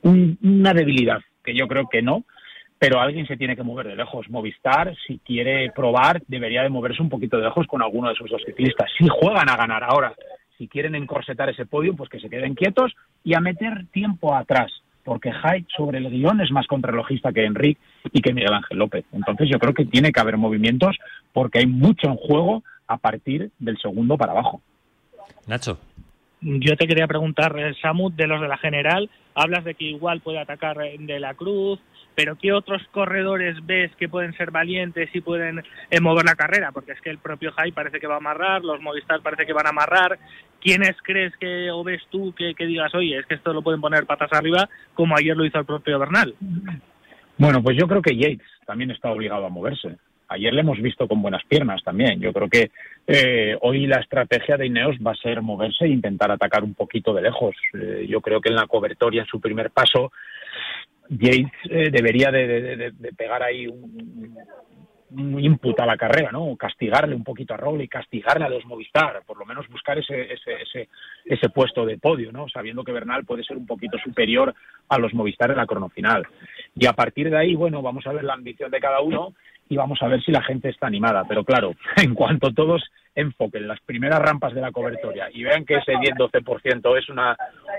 un- una debilidad, que yo creo que no, pero alguien se tiene que mover de lejos. Movistar, si quiere probar, debería de moverse un poquito de lejos con alguno de sus dos ciclistas. Si juegan a ganar ahora, si quieren encorsetar ese podio, pues que se queden quietos y a meter tiempo atrás, porque Hyde sobre el guion es más contrarrelojista que Enrique y que Miguel Ángel López. Entonces yo creo que tiene que haber movimientos porque hay mucho en juego a partir del segundo para abajo. Nacho. Yo te quería preguntar, eh, Samu, de los de la general, hablas de que igual puede atacar eh, de la cruz, pero ¿qué otros corredores ves que pueden ser valientes y pueden eh, mover la carrera? Porque es que el propio Jai parece que va a amarrar, los Movistar parece que van a amarrar. ¿Quiénes crees que o ves tú que, que digas, oye, es que esto lo pueden poner patas arriba, como ayer lo hizo el propio Bernal? Bueno, pues yo creo que Yates también está obligado a moverse. Ayer le hemos visto con buenas piernas también. Yo creo que eh, hoy la estrategia de Ineos va a ser moverse e intentar atacar un poquito de lejos. Eh, yo creo que en la cobertoria, en su primer paso, Yates eh, debería de, pegar ahí un, un input a la carrera, ¿no? Castigarle un poquito a Roglic, castigarle a los Movistar, por lo menos buscar ese, ese, ese, ese puesto de podio, ¿no? Sabiendo que Bernal puede ser un poquito superior a los Movistar en la crono final. Y a partir de ahí, bueno, vamos a ver la ambición de cada uno y vamos a ver si la gente está animada. Pero claro, en cuanto todos enfoquen las primeras rampas de la cobertoria y vean que ese 10-12% es una,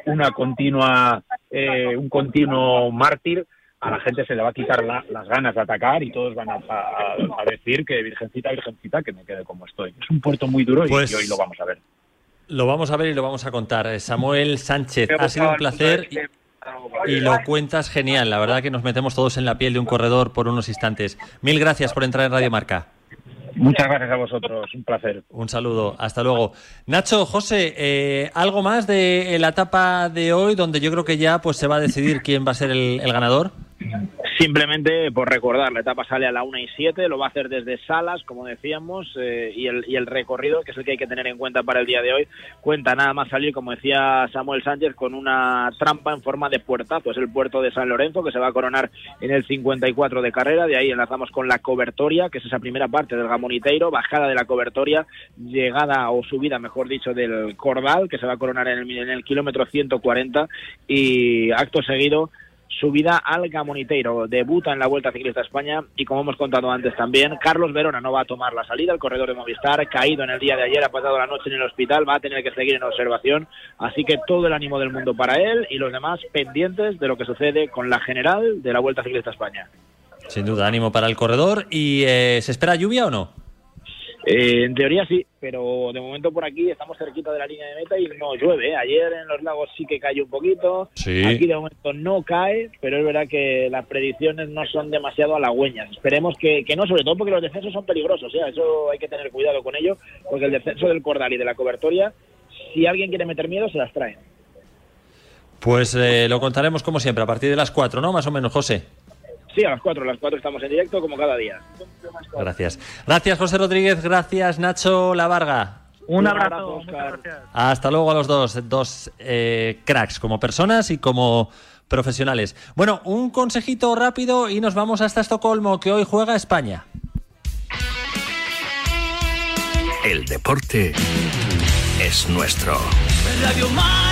una continua, eh, un continuo mártir, a la gente se le va a quitar la- las ganas de atacar y todos van a, a- a decir que virgencita, virgencita, que me quede como estoy. Es un puerto muy duro y- Pues- y hoy lo vamos a ver. Lo vamos a ver y lo vamos a contar. Eh, Samuel Sánchez, ha sido un placer y, lo cuentas genial. La verdad que nos metemos todos en la piel de un corredor por unos instantes. Mil gracias por entrar en Radio Marca. Muchas gracias a vosotros, un placer. Un saludo, hasta luego. Nacho, José, eh, algo más de la etapa de hoy donde yo creo que ya pues se va a decidir quién va a ser el, el ganador. Simplemente por recordar, la etapa sale a la 1 y 7, lo va a hacer desde Salas, como decíamos, eh, y, el, y el recorrido, que es el que hay que tener en cuenta para el día de hoy, cuenta nada más salir, como decía Samuel Sánchez, con una trampa en forma de puertazo. Es el puerto de San Lorenzo, que se va a coronar en el 54 de carrera. De ahí enlazamos con la cobertoria, que es esa primera parte del Gamoniteiro, bajada de la cobertoria, llegada o subida, mejor dicho, del Cordal, que se va a coronar en el, en el kilómetro 140, y acto seguido subida al Gamoniteiro. Debuta en la Vuelta Ciclista a España y como hemos contado antes también, Carlos Verona no va a tomar la salida, el corredor de Movistar, caído en el día de ayer, ha pasado la noche en el hospital, va a tener que seguir en observación, así que todo el ánimo del mundo para él y los demás pendientes de lo que sucede con la general de la Vuelta Ciclista a España. Sin duda, ánimo para el corredor. ¿Y eh, se espera lluvia o no? Eh, en teoría sí, pero de momento por aquí estamos cerquita de la línea de meta y no llueve. ¿eh? Ayer en los lagos sí que cayó un poquito. Sí. Aquí de momento no cae, pero es verdad que las predicciones no son demasiado halagüeñas. Esperemos que, que no, sobre todo porque los descensos son peligrosos. ¿eh? Eso hay que tener cuidado con ello, porque el descenso del Cordal y de la cobertoria, si alguien quiere meter miedo, se las traen. Pues eh, lo contaremos como siempre, a partir de las 4, ¿no? Más o menos, José. Sí, a las 4, a las 4 estamos en directo como cada día. Gracias. Gracias, José Rodríguez. Gracias, Nacho Lavarga. Un abrazo, muchas gracias. Hasta luego a los dos, dos eh, cracks, como personas y como profesionales. Bueno, un consejito rápido y nos vamos hasta Estocolmo, que hoy juega España. El deporte es nuestro. Radio Marca.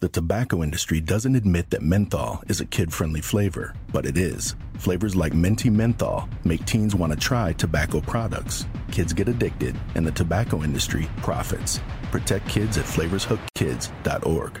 The tobacco industry doesn't admit that menthol is a kid friendly flavor, but it is. Flavors like Minty Menthol make teens want to try tobacco products. Kids get addicted, and the tobacco industry profits. Protect kids at flavorshookkids.org.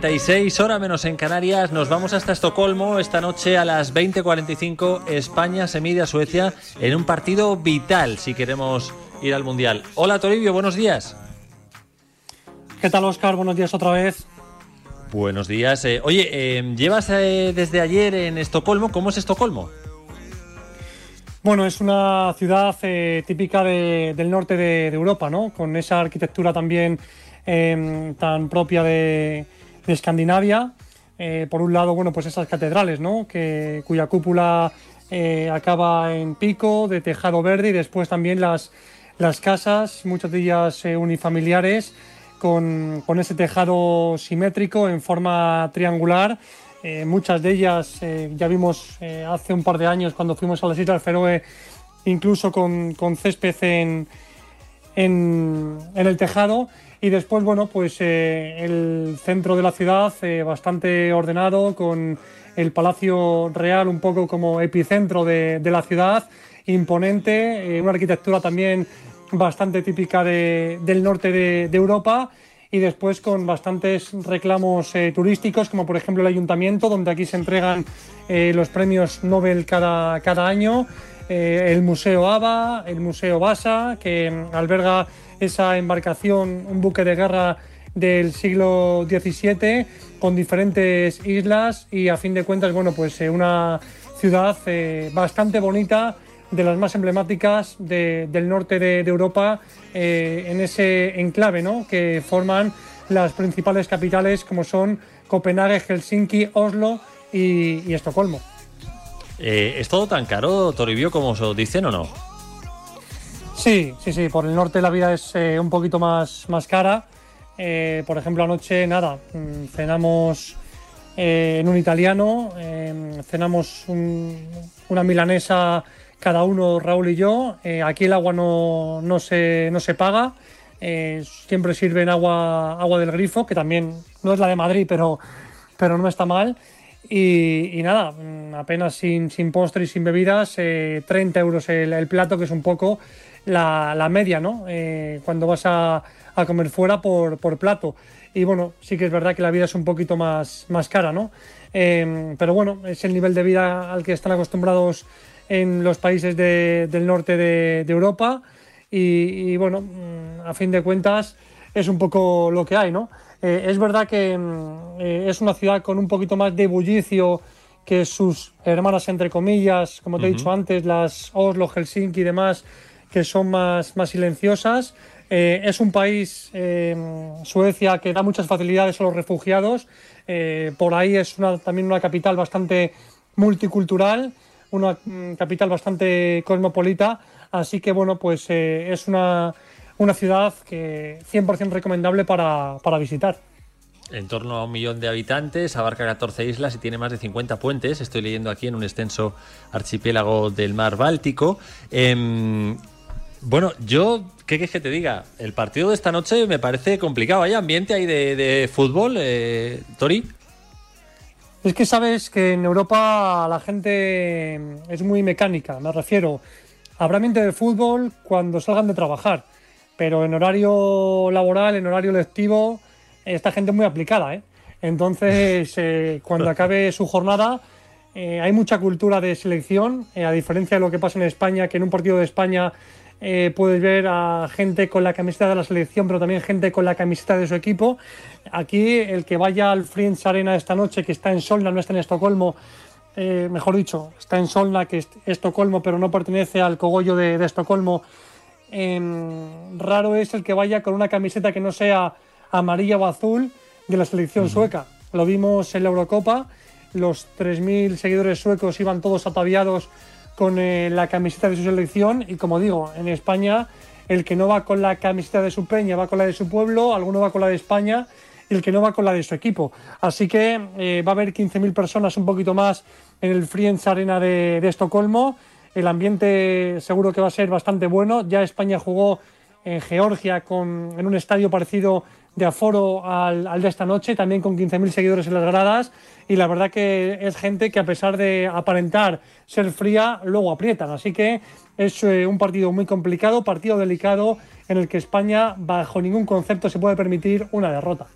36, hora menos en Canarias. Nos vamos hasta Estocolmo. Esta noche a las 20.45 España se mide a Suecia en un partido vital si queremos ir al Mundial. Hola Toribio, buenos días. ¿Qué tal, Oscar? Buenos días otra vez. Buenos días. Eh, oye, eh, llevas eh, desde ayer en Estocolmo. ¿Cómo es Estocolmo? Bueno, es una ciudad típica de- del norte de, de Europa, ¿no? Con esa arquitectura también eh, tan propia de, de Escandinavia. Eh, por un lado, bueno, pues esas catedrales, ¿no? Cuya cúpula eh, acaba en pico, de tejado verde, y después también las, las casas, muchas de ellas eh, unifamiliares, con, con ese tejado simétrico en forma triangular. Muchas de ellas ya vimos hace un par de años cuando fuimos a las Islas Feroe, incluso con, con césped en, en, el tejado. Y después, bueno, pues eh, el centro de la ciudad eh, bastante ordenado, con el Palacio Real un poco como epicentro de, la ciudad, imponente, eh, una arquitectura también bastante típica de- del norte de, de Europa y después con bastantes reclamos turísticos, como por ejemplo el ayuntamiento, donde aquí se entregan los premios Nobel cada, cada año, eh, el Museo ABA, el Museo Basa, que alberga esa embarcación, un buque de guerra del siglo XVII, con diferentes islas y a fin de cuentas, bueno, pues eh, una ciudad eh, bastante bonita, de las más emblemáticas de- del norte de, Europa, en ese enclave ¿no? que forman las principales capitales como son Copenhague, Helsinki, Oslo y Estocolmo. Eh, ¿Es todo tan caro, Toribio, como os dicen o no? Sí, sí, sí, por el norte la vida es eh, un poquito más, más cara. Eh, por ejemplo, anoche, nada, mm, cenamos en un italiano, eh, cenamos un- una milanesa cada uno, Raúl y yo. Aquí el agua no, no, se, no se paga. Siempre sirven agua, agua del grifo, que también no es la de Madrid, pero, pero no está mal. Y, nada, mm, apenas sin, sin postre y sin bebidas, eh, 30 euros el, plato, que es un poco la, la media, ¿no? Eh, cuando vas a, a comer fuera por, por plato. y bueno, sí que es verdad que la vida es un poquito más, más cara, ¿no? Eh, pero bueno, es el nivel de vida al que están acostumbrados en los países de- del norte de, Europa y, y, bueno, mm, a fin de cuentas es un poco lo que hay, ¿no? Eh, es verdad que mm, eh, es una ciudad con un poquito más de bullicio que sus hermanas, entre comillas, como te he Ujú. dicho antes, las Oslo, Helsinki y demás, que son más, más silenciosas. Eh, es un país, Suecia, que da muchas facilidades a los refugiados. Por ahí es una, también una capital bastante multicultural, una mm, capital bastante cosmopolita. Así que, bueno, pues es una, una ciudad que 100% recomendable para, para visitar. En torno a un millón de habitantes, abarca 14 islas y tiene más de 50 puentes. Estoy leyendo aquí en un extenso archipiélago del mar Báltico. Em, bueno, yo, ¿qué quieres que te diga? El partido de esta noche me parece complicado. ¿Hay ambiente ahí de, de fútbol, eh, Tori? Es que sabes que en Europa la gente es muy mecánica, me refiero. Habrá ambiente de fútbol cuando salgan de trabajar, pero en horario laboral, en horario lectivo, esta gente es muy aplicada, ¿eh? Entonces, eh, cuando acabe su jornada, eh, hay mucha cultura de selección, eh, a diferencia de lo que pasa en España, que en un partido de España eh, puedes ver a gente con la camiseta de la selección, pero también gente con la camiseta de su equipo. Aquí, el que vaya al Friends Arena esta noche, que está en Solna, no está en Estocolmo, eh, mejor dicho, está en Solna, que es Estocolmo, pero no pertenece al cogollo de, de Estocolmo. Em, raro es el que vaya con una camiseta que no sea amarilla o azul de la selección sueca. Lo vimos en la Eurocopa, los 3.000 seguidores suecos iban todos ataviados con eh, la camiseta de su selección y como digo, en España el que no va con la camiseta de su peña va con la de su pueblo, alguno va con la de España y el que no va con la de su equipo. Así que eh, va a haber 15.000 personas, un poquito más, en el Friends Arena de, de Estocolmo. El ambiente seguro que va a ser bastante bueno. Ya España jugó en Georgia con, en un estadio parecido de aforo al, al de esta noche, también con 15.000 seguidores en las gradas. Y la verdad que es gente que a pesar de aparentar ser fría, luego aprietan. Así que es eh, un partido muy complicado, partido delicado, en el que España bajo ningún concepto se puede permitir una derrota.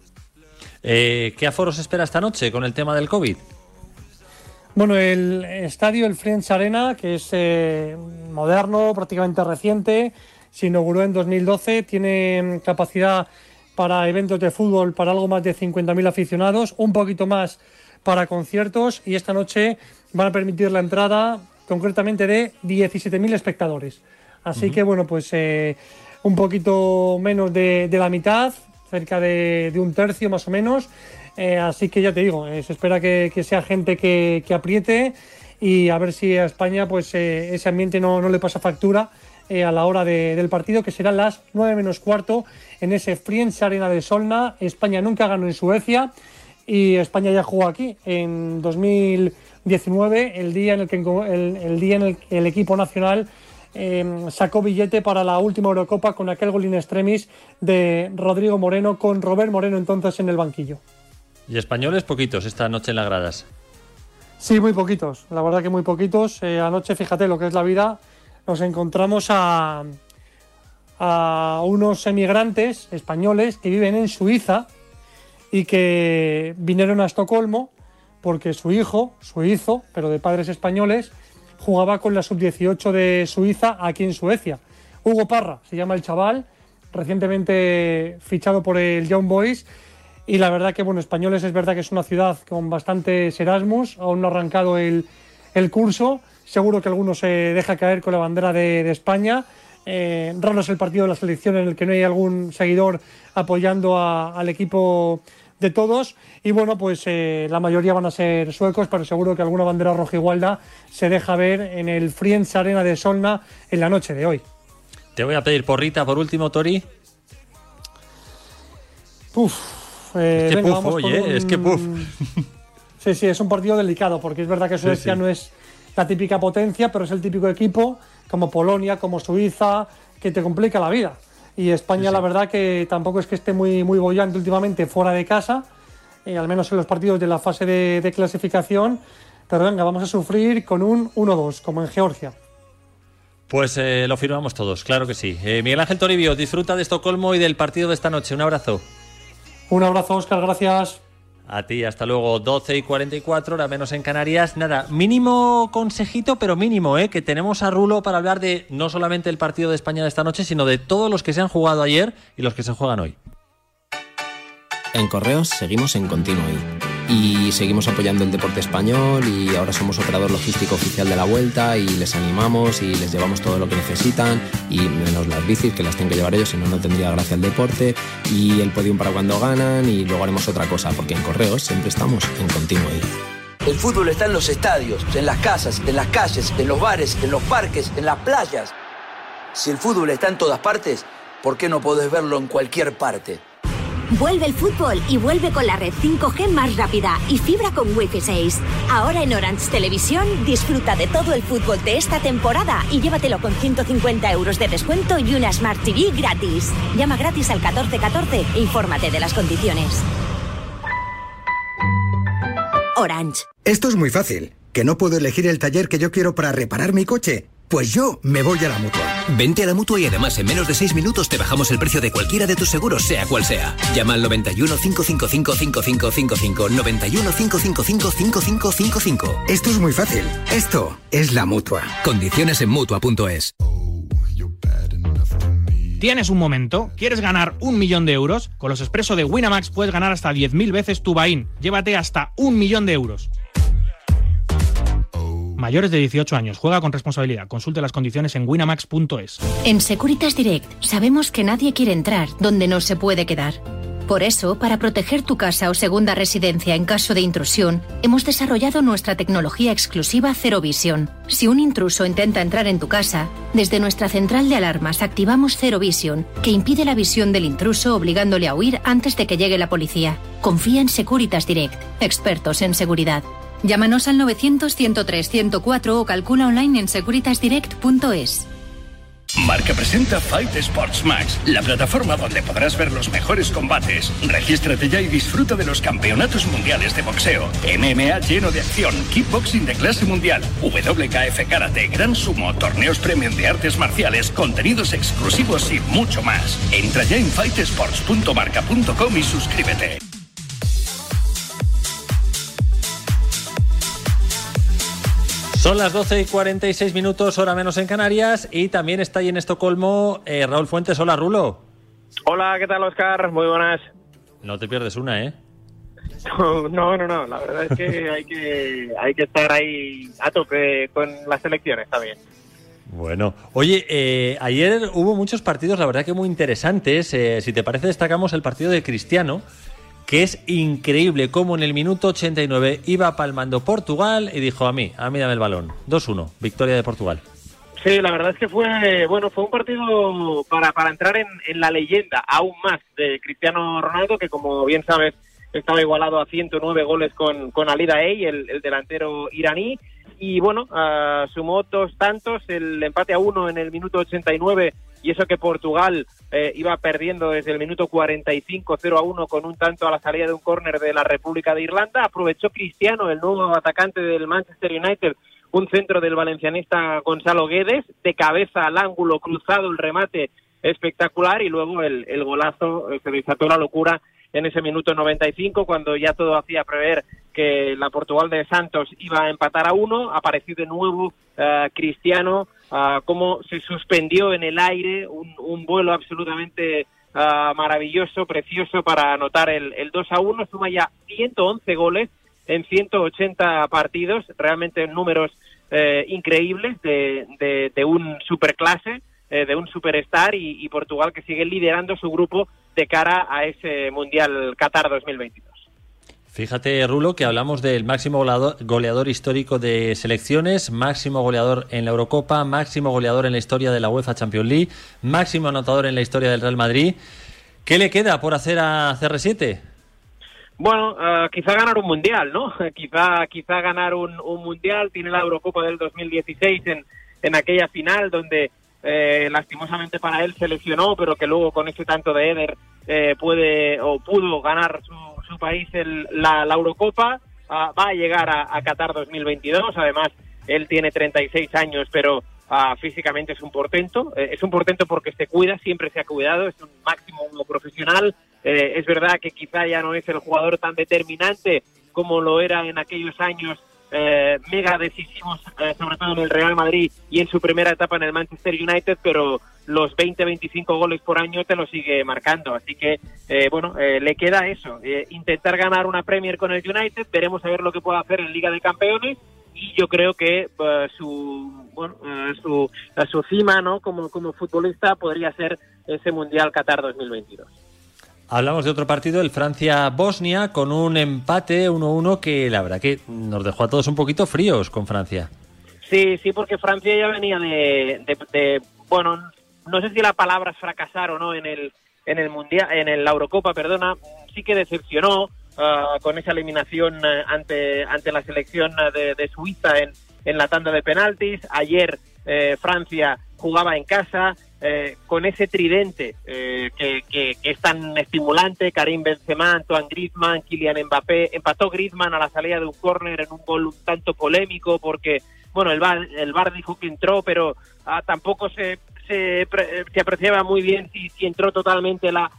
Eh, ¿Qué aforo se espera esta noche con el tema del COVID? Bueno, el estadio, el Friends Arena, que es eh, moderno, prácticamente reciente, se inauguró en 2012, tiene mm, capacidad para eventos de fútbol para algo más de 50.000 aficionados, un poquito más para conciertos y esta noche van a permitir la entrada concretamente de 17.000 espectadores. Así que bueno, pues eh, un poquito menos de, de la mitad, cerca de, de un tercio más o menos. Eh, así que ya te digo, eh, se espera que, sea gente que, apriete y a ver si a España pues eh, ese ambiente no, le pasa factura a la hora de- del partido, que serán las 9 menos cuarto en ese Friends Arena de Solna. España nunca ganó en Suecia y España ya jugó aquí en 2019, el día en el que el, equipo nacional eh, sacó billete para la última Eurocopa con aquel gol in extremis de Rodrigo Moreno con Robert Moreno entonces en el banquillo. Y españoles poquitos esta noche en las gradas. Sí, muy poquitos, la verdad que muy poquitos. Eh, anoche, fíjate lo que es la vida, nos encontramos a, a unos emigrantes españoles que viven en Suiza y que vinieron a Estocolmo porque su hijo, suizo, pero de padres españoles, jugaba con la sub-18 de Suiza aquí en Suecia. Hugo Parra se llama el chaval, recientemente fichado por el Young Boys. Y la verdad que, bueno, Españoles es verdad que es una ciudad con bastantes Erasmus, aún no ha arrancado el, el curso. Seguro que alguno se deja caer con la bandera de, de España. Eh, raro es el partido de la selección en el que no hay algún seguidor apoyando a- al equipo de todos. Y bueno, pues eh, la mayoría van a ser suecos, pero seguro que alguna bandera roja igualda se deja ver en el Friends Arena de Solna en la noche de hoy. Te voy a pedir porrita por último, Tori. Uf, eh, Es que venga, puf, vamos con oye, un- es que puf. Sí, sí, es un partido delicado porque es verdad que Suecia sí. no es la típica potencia, pero es el típico equipo como Polonia, como Suiza, que te complica la vida. Y España, la verdad, que tampoco es que esté muy, muy bollante últimamente fuera de casa, eh, al menos en los partidos de la fase de, de clasificación. Pero venga, vamos a sufrir con un 1-2, como en Georgia. Pues eh, lo firmamos todos, claro que sí. Eh, Miguel Ángel Toribio, disfruta de Estocolmo y del partido de esta noche. Un abrazo. Un abrazo, Oscar, gracias. A ti, hasta luego. 12 y 44, hora menos en Canarias. Nada, mínimo consejito, pero mínimo, ¿eh? Que tenemos a Rulo para hablar de no solamente el partido de España de esta noche, sino de todos los que se han jugado ayer y los que se juegan hoy. En Correos seguimos en continuo y seguimos apoyando el deporte español y ahora somos operador logístico oficial de la vuelta y les animamos y les llevamos todo lo que necesitan y menos las bicis que las tienen que llevar ellos, si no no tendría gracia el deporte y el podium para cuando ganan y luego haremos otra cosa porque en Correos siempre estamos en continuo El fútbol está en los estadios, en las casas, en las calles, en los bares, en los parques, en las playas. Si el fútbol está en todas partes, ¿por qué no podés verlo en cualquier parte? Vuelve el fútbol y vuelve con la red 5G más rápida y fibra con Wi-Fi 6. Ahora en Orange Televisión disfruta de todo el fútbol de esta temporada y llévatelo con 150 euros de descuento y una Smart TV gratis. Llama gratis al 1414 e infórmate de las condiciones. Orange. Esto es muy fácil. ¿Que no puedo elegir el taller que yo quiero para reparar mi coche? Pues yo me voy a la mutua. Vente a la mutua y además en menos de 6 minutos te bajamos el precio de cualquiera de tus seguros, sea cual sea. Llama al 91 555 5555. 91 555 5555. Esto es muy fácil. Esto es la mutua. Condiciones en mutua.es. ¿Tienes un momento? ¿Quieres ganar un millón de euros? Con los expresos de Winamax puedes ganar hasta 10.000 veces tu buy-in. Llévate hasta un millón de euros. Mayores de 18 años. Juega con responsabilidad. Consulte las condiciones en winamax.es. En Securitas Direct sabemos que nadie quiere entrar donde no se puede quedar. Por eso, para proteger tu casa o segunda residencia en caso de intrusión, hemos desarrollado nuestra tecnología exclusiva Zero Vision. Si un intruso intenta entrar en tu casa, desde nuestra central de alarmas activamos Zero Vision, que impide la visión del intruso obligándole a huir antes de que llegue la policía. Confía en Securitas Direct, expertos en seguridad. Llámanos al 900-103-104 o calcula online en securitasdirect.es. Marca presenta Fight Sports Max, la plataforma donde podrás ver los mejores combates. Regístrate ya y disfruta de los campeonatos mundiales de boxeo, MMA lleno de acción, kickboxing de clase mundial, WKF Karate, Gran Sumo, torneos premium de artes marciales, contenidos exclusivos y mucho más. Entra ya en fightesports.marca.com y suscríbete. Son las 12 y 46 minutos, hora menos en Canarias, y también está ahí en Estocolmo eh, Raúl Fuentes. Hola, Rulo. Hola, ¿qué tal, Oscar? Muy buenas. No te pierdes una, ¿eh? No, no, no, la verdad es que hay que, hay que estar ahí a tope con las elecciones también. Bueno, oye, eh, ayer hubo muchos partidos, la verdad que muy interesantes. Eh, si te parece, destacamos el partido de Cristiano, que es increíble cómo en el minuto 89 iba palmando Portugal y dijo a mí, a mí dame el balón. 2-1, victoria de Portugal. Sí, la verdad es que fue, bueno, fue un partido para, para entrar en, la leyenda aún más de Cristiano Ronaldo, que como bien sabes estaba igualado a 109 goles con, con Ali el, el delantero iraní. Y bueno, sumó dos tantos, el empate a uno en el minuto 89 y eso que Portugal eh, iba perdiendo desde el minuto 45 0 a 1 con un tanto a la salida de un córner de la República de Irlanda. Aprovechó Cristiano, el nuevo atacante del Manchester United, un centro del valencianista Gonzalo Guedes, de cabeza al ángulo cruzado el remate espectacular y luego el, el golazo eh, se desató la locura en ese minuto 95 cuando ya todo hacía prever que la Portugal de Santos iba a empatar a uno, apareció de nuevo eh, Cristiano, ah, como se suspendió en el aire, un, vuelo absolutamente ah, maravilloso, precioso para anotar el, el 2 a 1, suma ya 111 goles en 180 partidos, realmente números eh, increíbles de, de un superclase, eh, de un superstar y, y Portugal que sigue liderando su grupo de cara a ese Mundial Qatar 2022. Fíjate, Rulo, que hablamos del máximo goleador, goleador, histórico de selecciones, máximo goleador en la Eurocopa, máximo goleador en la historia de la UEFA Champions League, máximo anotador en la historia del Real Madrid. ¿Qué le queda por hacer a CR7? Bueno, eh, quizá ganar un mundial, ¿no? quizá, quizá ganar un, un mundial. Tiene la Eurocopa del 2016 en, en aquella final donde eh, lastimosamente para él se lesionó, pero que luego con ese tanto de Eder eh, puede o pudo ganar su, su país el, la, la Eurocopa. Ah, va a llegar a, a Qatar 2022. Además, él tiene 36 años, pero ah, físicamente es un portento. Eh, es un portento porque se cuida, siempre se ha cuidado, es un máximo profesional. Eh, es verdad que quizá ya no es el jugador tan determinante como lo era en aquellos años eh, mega decisivos, eh, sobre todo en el Real Madrid y en su primera etapa en el Manchester United, pero los 20-25 goles por año te lo sigue marcando. Así que, eh, bueno, eh, le queda eso, eh, intentar ganar una Premier con el United, veremos a ver lo que puede hacer en Liga de Campeones y yo creo que su, bueno, su, su cima ¿no? como, como futbolista podría ser ese Mundial Qatar 2022. Hablamos de otro partido, el Francia-Bosnia, con un empate 1-1 que la verdad que nos dejó a todos un poquito fríos con Francia. Sí, sí, porque Francia ya venía de, de- de- bueno, no sé si la palabra es fracasar o no en el en el mundial, en el- Eurocopa, perdona, sí que decepcionó ah, con esa eliminación eh, ante ante la selección de, de Suiza en, en la tanda de penaltis. Ayer eh, Francia jugaba en casa eh, con ese tridente eh, que, es tan estimulante, Karim Benzema, Antoine Griezmann, Kylian Mbappé, empató Griezmann a la salida de un córner en un gol un tanto polémico porque bueno, el VAR, el VAR dijo que entró, pero ah, tampoco se, se, se apreciaba muy bien si, si entró totalmente la,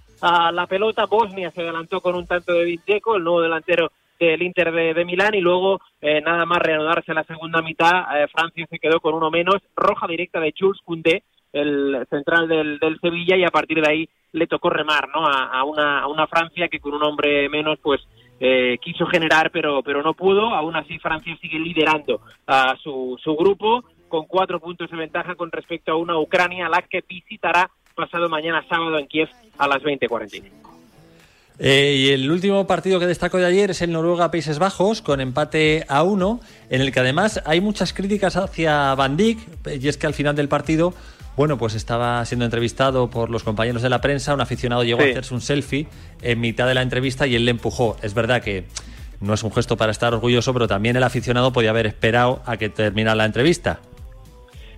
la pelota. Bosnia se adelantó con un tanto de Vinteco, el nuevo delantero del Inter de, de Milán, y luego eh, nada más reanudarse la segunda mitad, eh, Francia se quedó con uno menos, roja directa de Jules Koundé, el central del, Sevilla, y a partir de ahí le tocó remar ¿no? a, una, a una Francia que con un hombre menos pues eh, quiso generar pero pero no pudo aún así Francia sigue liderando a su, su grupo con cuatro puntos de ventaja con respecto a una Ucrania la que visitará pasado mañana sábado en Kiev a las 20.45 Eh, y el último partido que destaco de ayer es el Noruega-Países Bajos, con empate a uno, en el que además hay muchas críticas hacia Van Dijk, y es que al final del partido, bueno, pues estaba siendo entrevistado por los compañeros de la prensa, un aficionado llegó Sí. a hacerse un selfie en mitad de la entrevista y él le empujó. Es verdad que no es un gesto para estar orgulloso, pero también el aficionado podía haber esperado a que terminara la entrevista.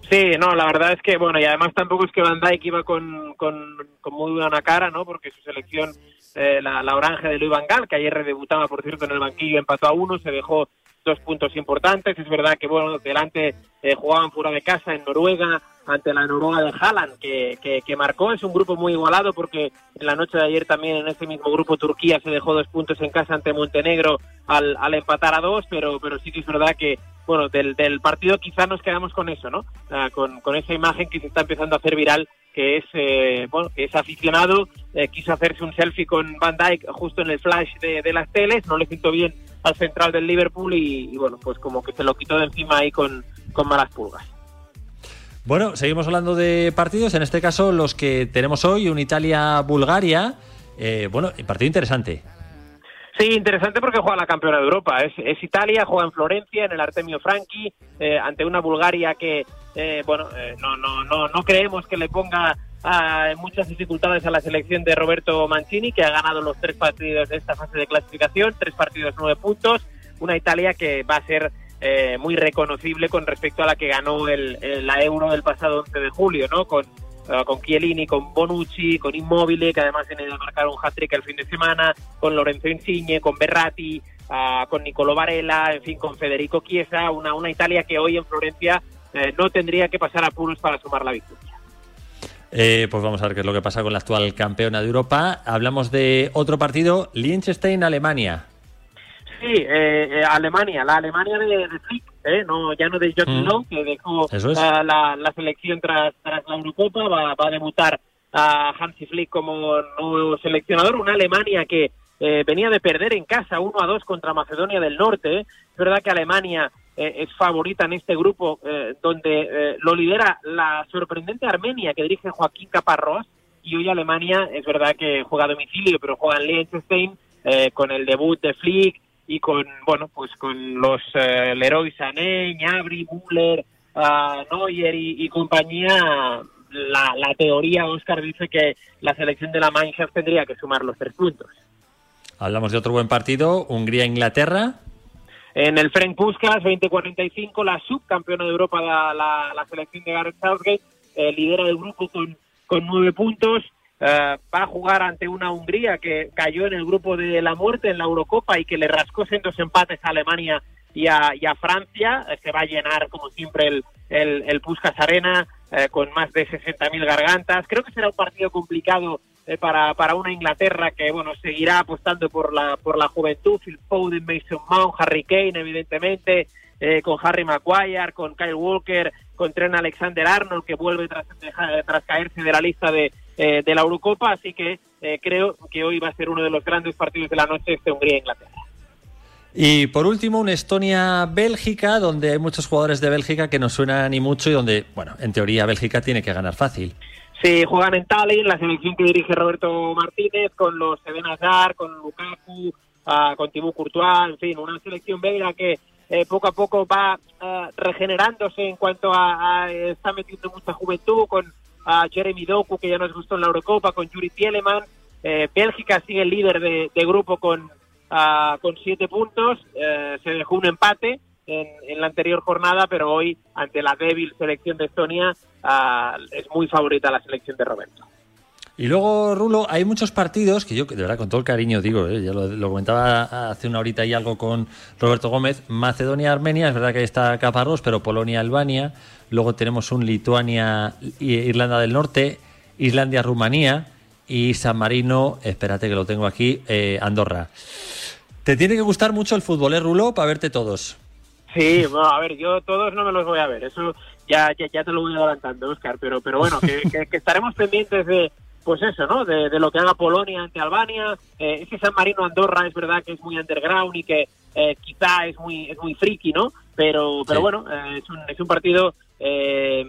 Sí, no, la verdad es que, bueno, y además tampoco es que Van Dijk iba con, con, con muy buena cara, ¿no? Porque su selección, eh, la, la orange de Luis Van Gaal, que ayer redebutaba, por cierto, en el banquillo, empató a uno, se dejó dos puntos importantes. Es verdad que, bueno, delante eh, jugaban fuera de casa en Noruega, ante la Noruega de Haaland, que, que, que marcó. Es un grupo muy igualado porque en la noche de ayer también en ese mismo grupo Turquía se dejó dos puntos en casa ante Montenegro al, al empatar a dos, pero, pero sí que es verdad que, bueno, del, del partido quizás nos quedamos con eso, ¿no? Ah, con, con esa imagen que se está empezando a hacer viral, que es, eh, bueno, es aficionado, eh, quiso hacerse un selfie con Van Dijk justo en el flash de, de las teles, no le sentó bien al central del Liverpool y, y, bueno, pues como que se lo quitó de encima ahí con, con malas pulgas. Bueno, seguimos hablando de partidos, en este caso los que tenemos hoy, un Italia-Bulgaria. Eh, bueno, partido interesante. Sí, interesante porque juega la campeona de Europa. Es, es Italia, juega en Florencia, en el Artemio Franchi, eh, ante una Bulgaria que, eh, bueno, eh, no, no, no, no creemos que le ponga ah, muchas dificultades a la selección de Roberto Mancini, que ha ganado los tres partidos de esta fase de clasificación, tres partidos, nueve puntos. Una Italia que va a ser eh, muy reconocible con respecto a la que ganó el, la Euro del pasado 11 de julio, ¿no? Con, eh, con Chiellini, con Bonucci, con Immobile, que además viene a marcar un hat-trick el fin de semana, con Lorenzo Insigne, con Berratti, ah, con Nicolo Varela, en fin, con Federico Chiesa, una, una Italia que hoy en Florencia eh, no tendría que pasar apuros para sumar la victoria. Eh, pues vamos a ver qué es lo que pasa con la actual campeona de Europa. Hablamos de otro partido, Liechtenstein-Alemania. Sí, eh, eh, Alemania, la Alemania de, de Flick, ¿eh? no, ya no de Joachim Mm. Que dejó es. ah, la, la selección tras, tras la Eurocopa, va, va a debutar a Hansi Flick como nuevo seleccionador, una Alemania que eh, venía de perder en casa 1 a 2 contra Macedonia del Norte. ¿eh? Es verdad que Alemania eh, es favorita en este grupo, eh, donde eh, lo lidera la sorprendente Armenia que dirige Joaquín Caparrós, y hoy Alemania es verdad que juega a domicilio, pero juega en Liechtenstein eh, con el debut de Flick y con bueno pues con los Leroy Sané, Gnabry, Müller, ah, Neuer y, compañía. La, la teoría, Oscar, dice que la selección de la Mannschaft tendría que sumar los tres puntos. Hablamos de otro buen partido, Hungría-Inglaterra. En el Frank Puskas, 2045, la subcampeona de Europa, la, la, selección de Gareth Southgate, eh, lidera el grupo con, con nueve puntos. Eh, va a jugar ante una Hungría que cayó en el grupo de la muerte en la Eurocopa y que le rascó sendos empates a Alemania y a, y a Francia. Eh, se va a llenar, como siempre, el, el, el Puskas Arena eh, con más de 60.000 gargantas. Creo que será un partido complicado eh, para, para una Inglaterra que bueno seguirá apostando por la por la juventud, Phil Foden, Mason Mount, Harry Kane, evidentemente, eh, con Harry Maguire, con Kyle Walker, con Trent Alexander-Arnold que vuelve tras, tras caerse de la lista de, eh, de la Eurocopa, así que creo que hoy va a ser uno de los grandes partidos de la noche este Hungría-Inglaterra. Y por último, un Estonia-Bélgica, donde hay muchos jugadores de Bélgica que no suenan ni mucho y donde, bueno, en teoría Bélgica tiene que ganar fácil. Sí, juegan en Tallinn, la selección que dirige Roberto Martínez, con los Eden Hazard, con Lukaku, ah, con Thibaut Courtois, en fin, una selección belga que eh, poco a poco va ah, regenerándose en cuanto a, está metiendo mucha juventud, con ah, Jeremy Doku, que ya nos gustó en la Eurocopa, con Yuri Pieleman. Eh, Bélgica sigue el líder de, de grupo con, con siete puntos, eh, se dejó un empate en, la anterior jornada, pero hoy, ante la débil selección de Estonia, ah, es muy favorita la selección de Roberto. Y luego, Rulo, hay muchos partidos que yo, de verdad, con todo el cariño digo, eh, ya lo, lo comentaba hace una horita y algo con Roberto Gómez, Macedonia-Armenia, es verdad que ahí está Caparrós, pero Polonia-Albania, luego tenemos un Lituania-Irlanda del Norte, Islandia-Rumanía y San Marino, espérate que lo tengo aquí, eh, Andorra. Te tiene que gustar mucho el fútbol, ¿eh, Rulo? Para verte todos. Sí, bueno, a ver, yo todos no me los voy a ver, eso ya, ya, ya te lo voy adelantando, Oscar, pero, pero bueno, que, que- que estaremos pendientes de, pues eso, ¿no? De, de lo que haga Polonia ante Albania. Eh, ese San Marino Andorra es verdad que es muy underground y que eh, quizá es muy es muy friki, ¿no? Pero pero Sí. bueno, eh, es, un, es un partido eh,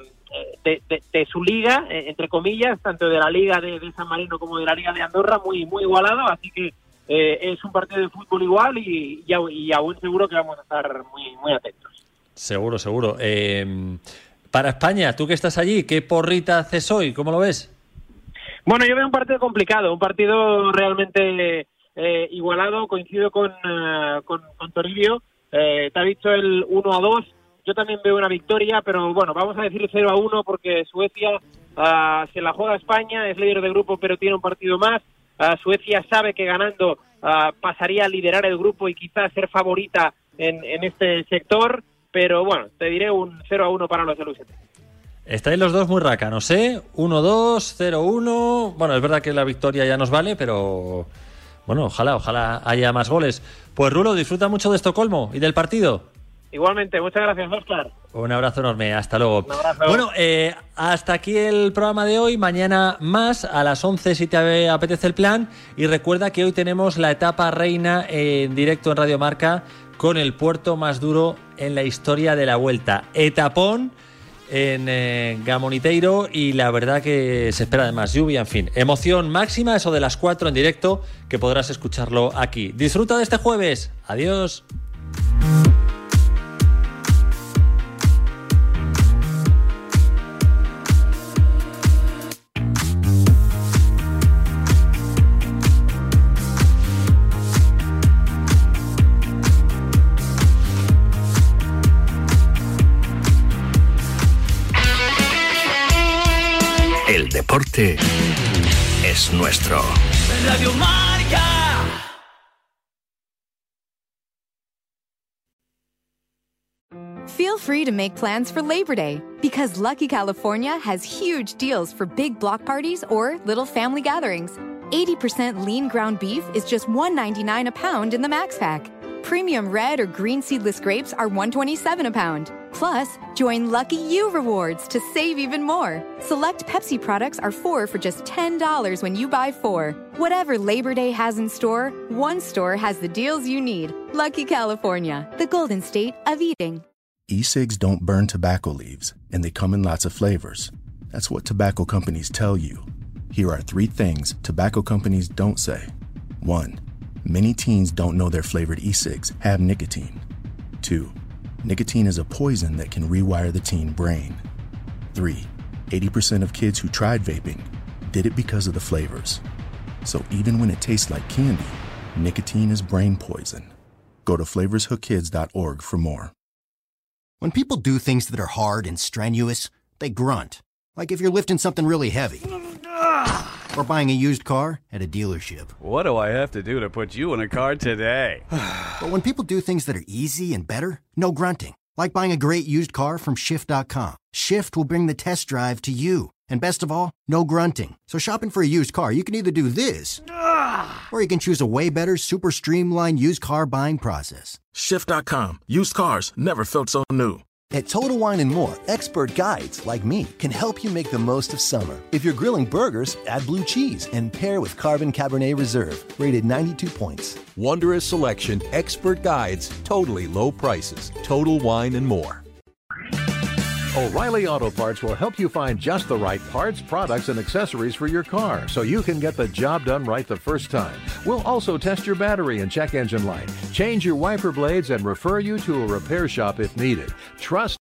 de, de- de su liga, eh, entre comillas, tanto de la liga de, de San Marino como de la liga de Andorra, muy muy igualado, así que eh, es un partido de fútbol igual y, y, y aún seguro que vamos a estar muy muy atentos. Seguro, seguro. Eh, para España, tú que estás allí, ¿qué porrita haces hoy? ¿Cómo lo ves? Bueno, yo veo un partido complicado, un partido realmente eh, igualado. Coincido con, eh, con, con Toribio. Eh, te ha dicho el 1 a 2. Yo también veo una victoria, pero bueno, vamos a decir 0 a 1 porque Suecia ah, se la juega a España, es líder de grupo, pero tiene un partido más. Ah, Suecia sabe que ganando ah, pasaría a liderar el grupo y quizás ser favorita en, este sector. Pero bueno, te diré un 0 a 1 para los del UST. Estáis los dos muy rácanos, ¿eh? 1-2, 0-1. Bueno, es verdad que la victoria ya nos vale, pero bueno, ojalá, ojalá haya más goles. Pues Rulo, disfruta mucho de Estocolmo y del partido. Igualmente, muchas gracias, Oscar. Un abrazo enorme, hasta luego. Un abrazo. Bueno, eh, hasta aquí el programa de hoy. Mañana más a las 11 si te apetece el plan. Y recuerda que hoy tenemos la etapa reina en directo en Radio Marca con el puerto más duro en la historia de la vuelta. Etapón en eh, Gamoniteiro y la verdad que se espera además lluvia, en fin. Emoción máxima, eso de las 4 en directo, que podrás escucharlo aquí. Disfruta de este jueves. Adiós. Deporte es nuestro. Radio Marca. Feel free to make plans for Labor Day because Lucky California has huge deals for big block parties or little family gatherings. 80% lean ground beef is just $1.99 a pound in the Max Pack. Premium red or green seedless grapes are $1.27 a pound. Plus, join Lucky You Rewards to save even more. Select Pepsi products are four for just $10 when you buy four. Whatever Labor Day has in store, one store has the deals you need. Lucky California, the golden state of eating. E-cigs don't burn tobacco leaves, and they come in lots of flavors. That's what tobacco companies tell you. Here are three things tobacco companies don't say. One, many teens don't know their flavored e-cigs have nicotine. Two, nicotine is a poison that can rewire the teen brain. Three, 80% of kids who tried vaping did it because of the flavors. So even when it tastes like candy, nicotine is brain poison. Go to flavorshookkids.org for more. When people do things that are hard and strenuous, they grunt. Like if you're lifting something really heavy. Ah! Or buying a used car at a dealership. What do I have to do to put you in a car today? But when people do things that are easy and better, no grunting. Like buying a great used car from Shift.com. Shift will bring the test drive to you. And best of all, no grunting. So shopping for a used car, you can either do this, or you can choose a way better, super streamlined used car buying process. Shift.com. Used cars never felt so new. At Total Wine and More, expert guides like me can help you make the most of summer. If you're grilling burgers, add blue cheese and pair with Carbon Cabernet Reserve, rated 92 points. Wondrous selection, expert guides, totally low prices. Total Wine and More. O'Reilly Auto Parts will help you find just the right parts, products, and accessories for your car so you can get the job done right the first time. We'll also test your battery and check engine light, change your wiper blades, and refer you to a repair shop if needed. Trust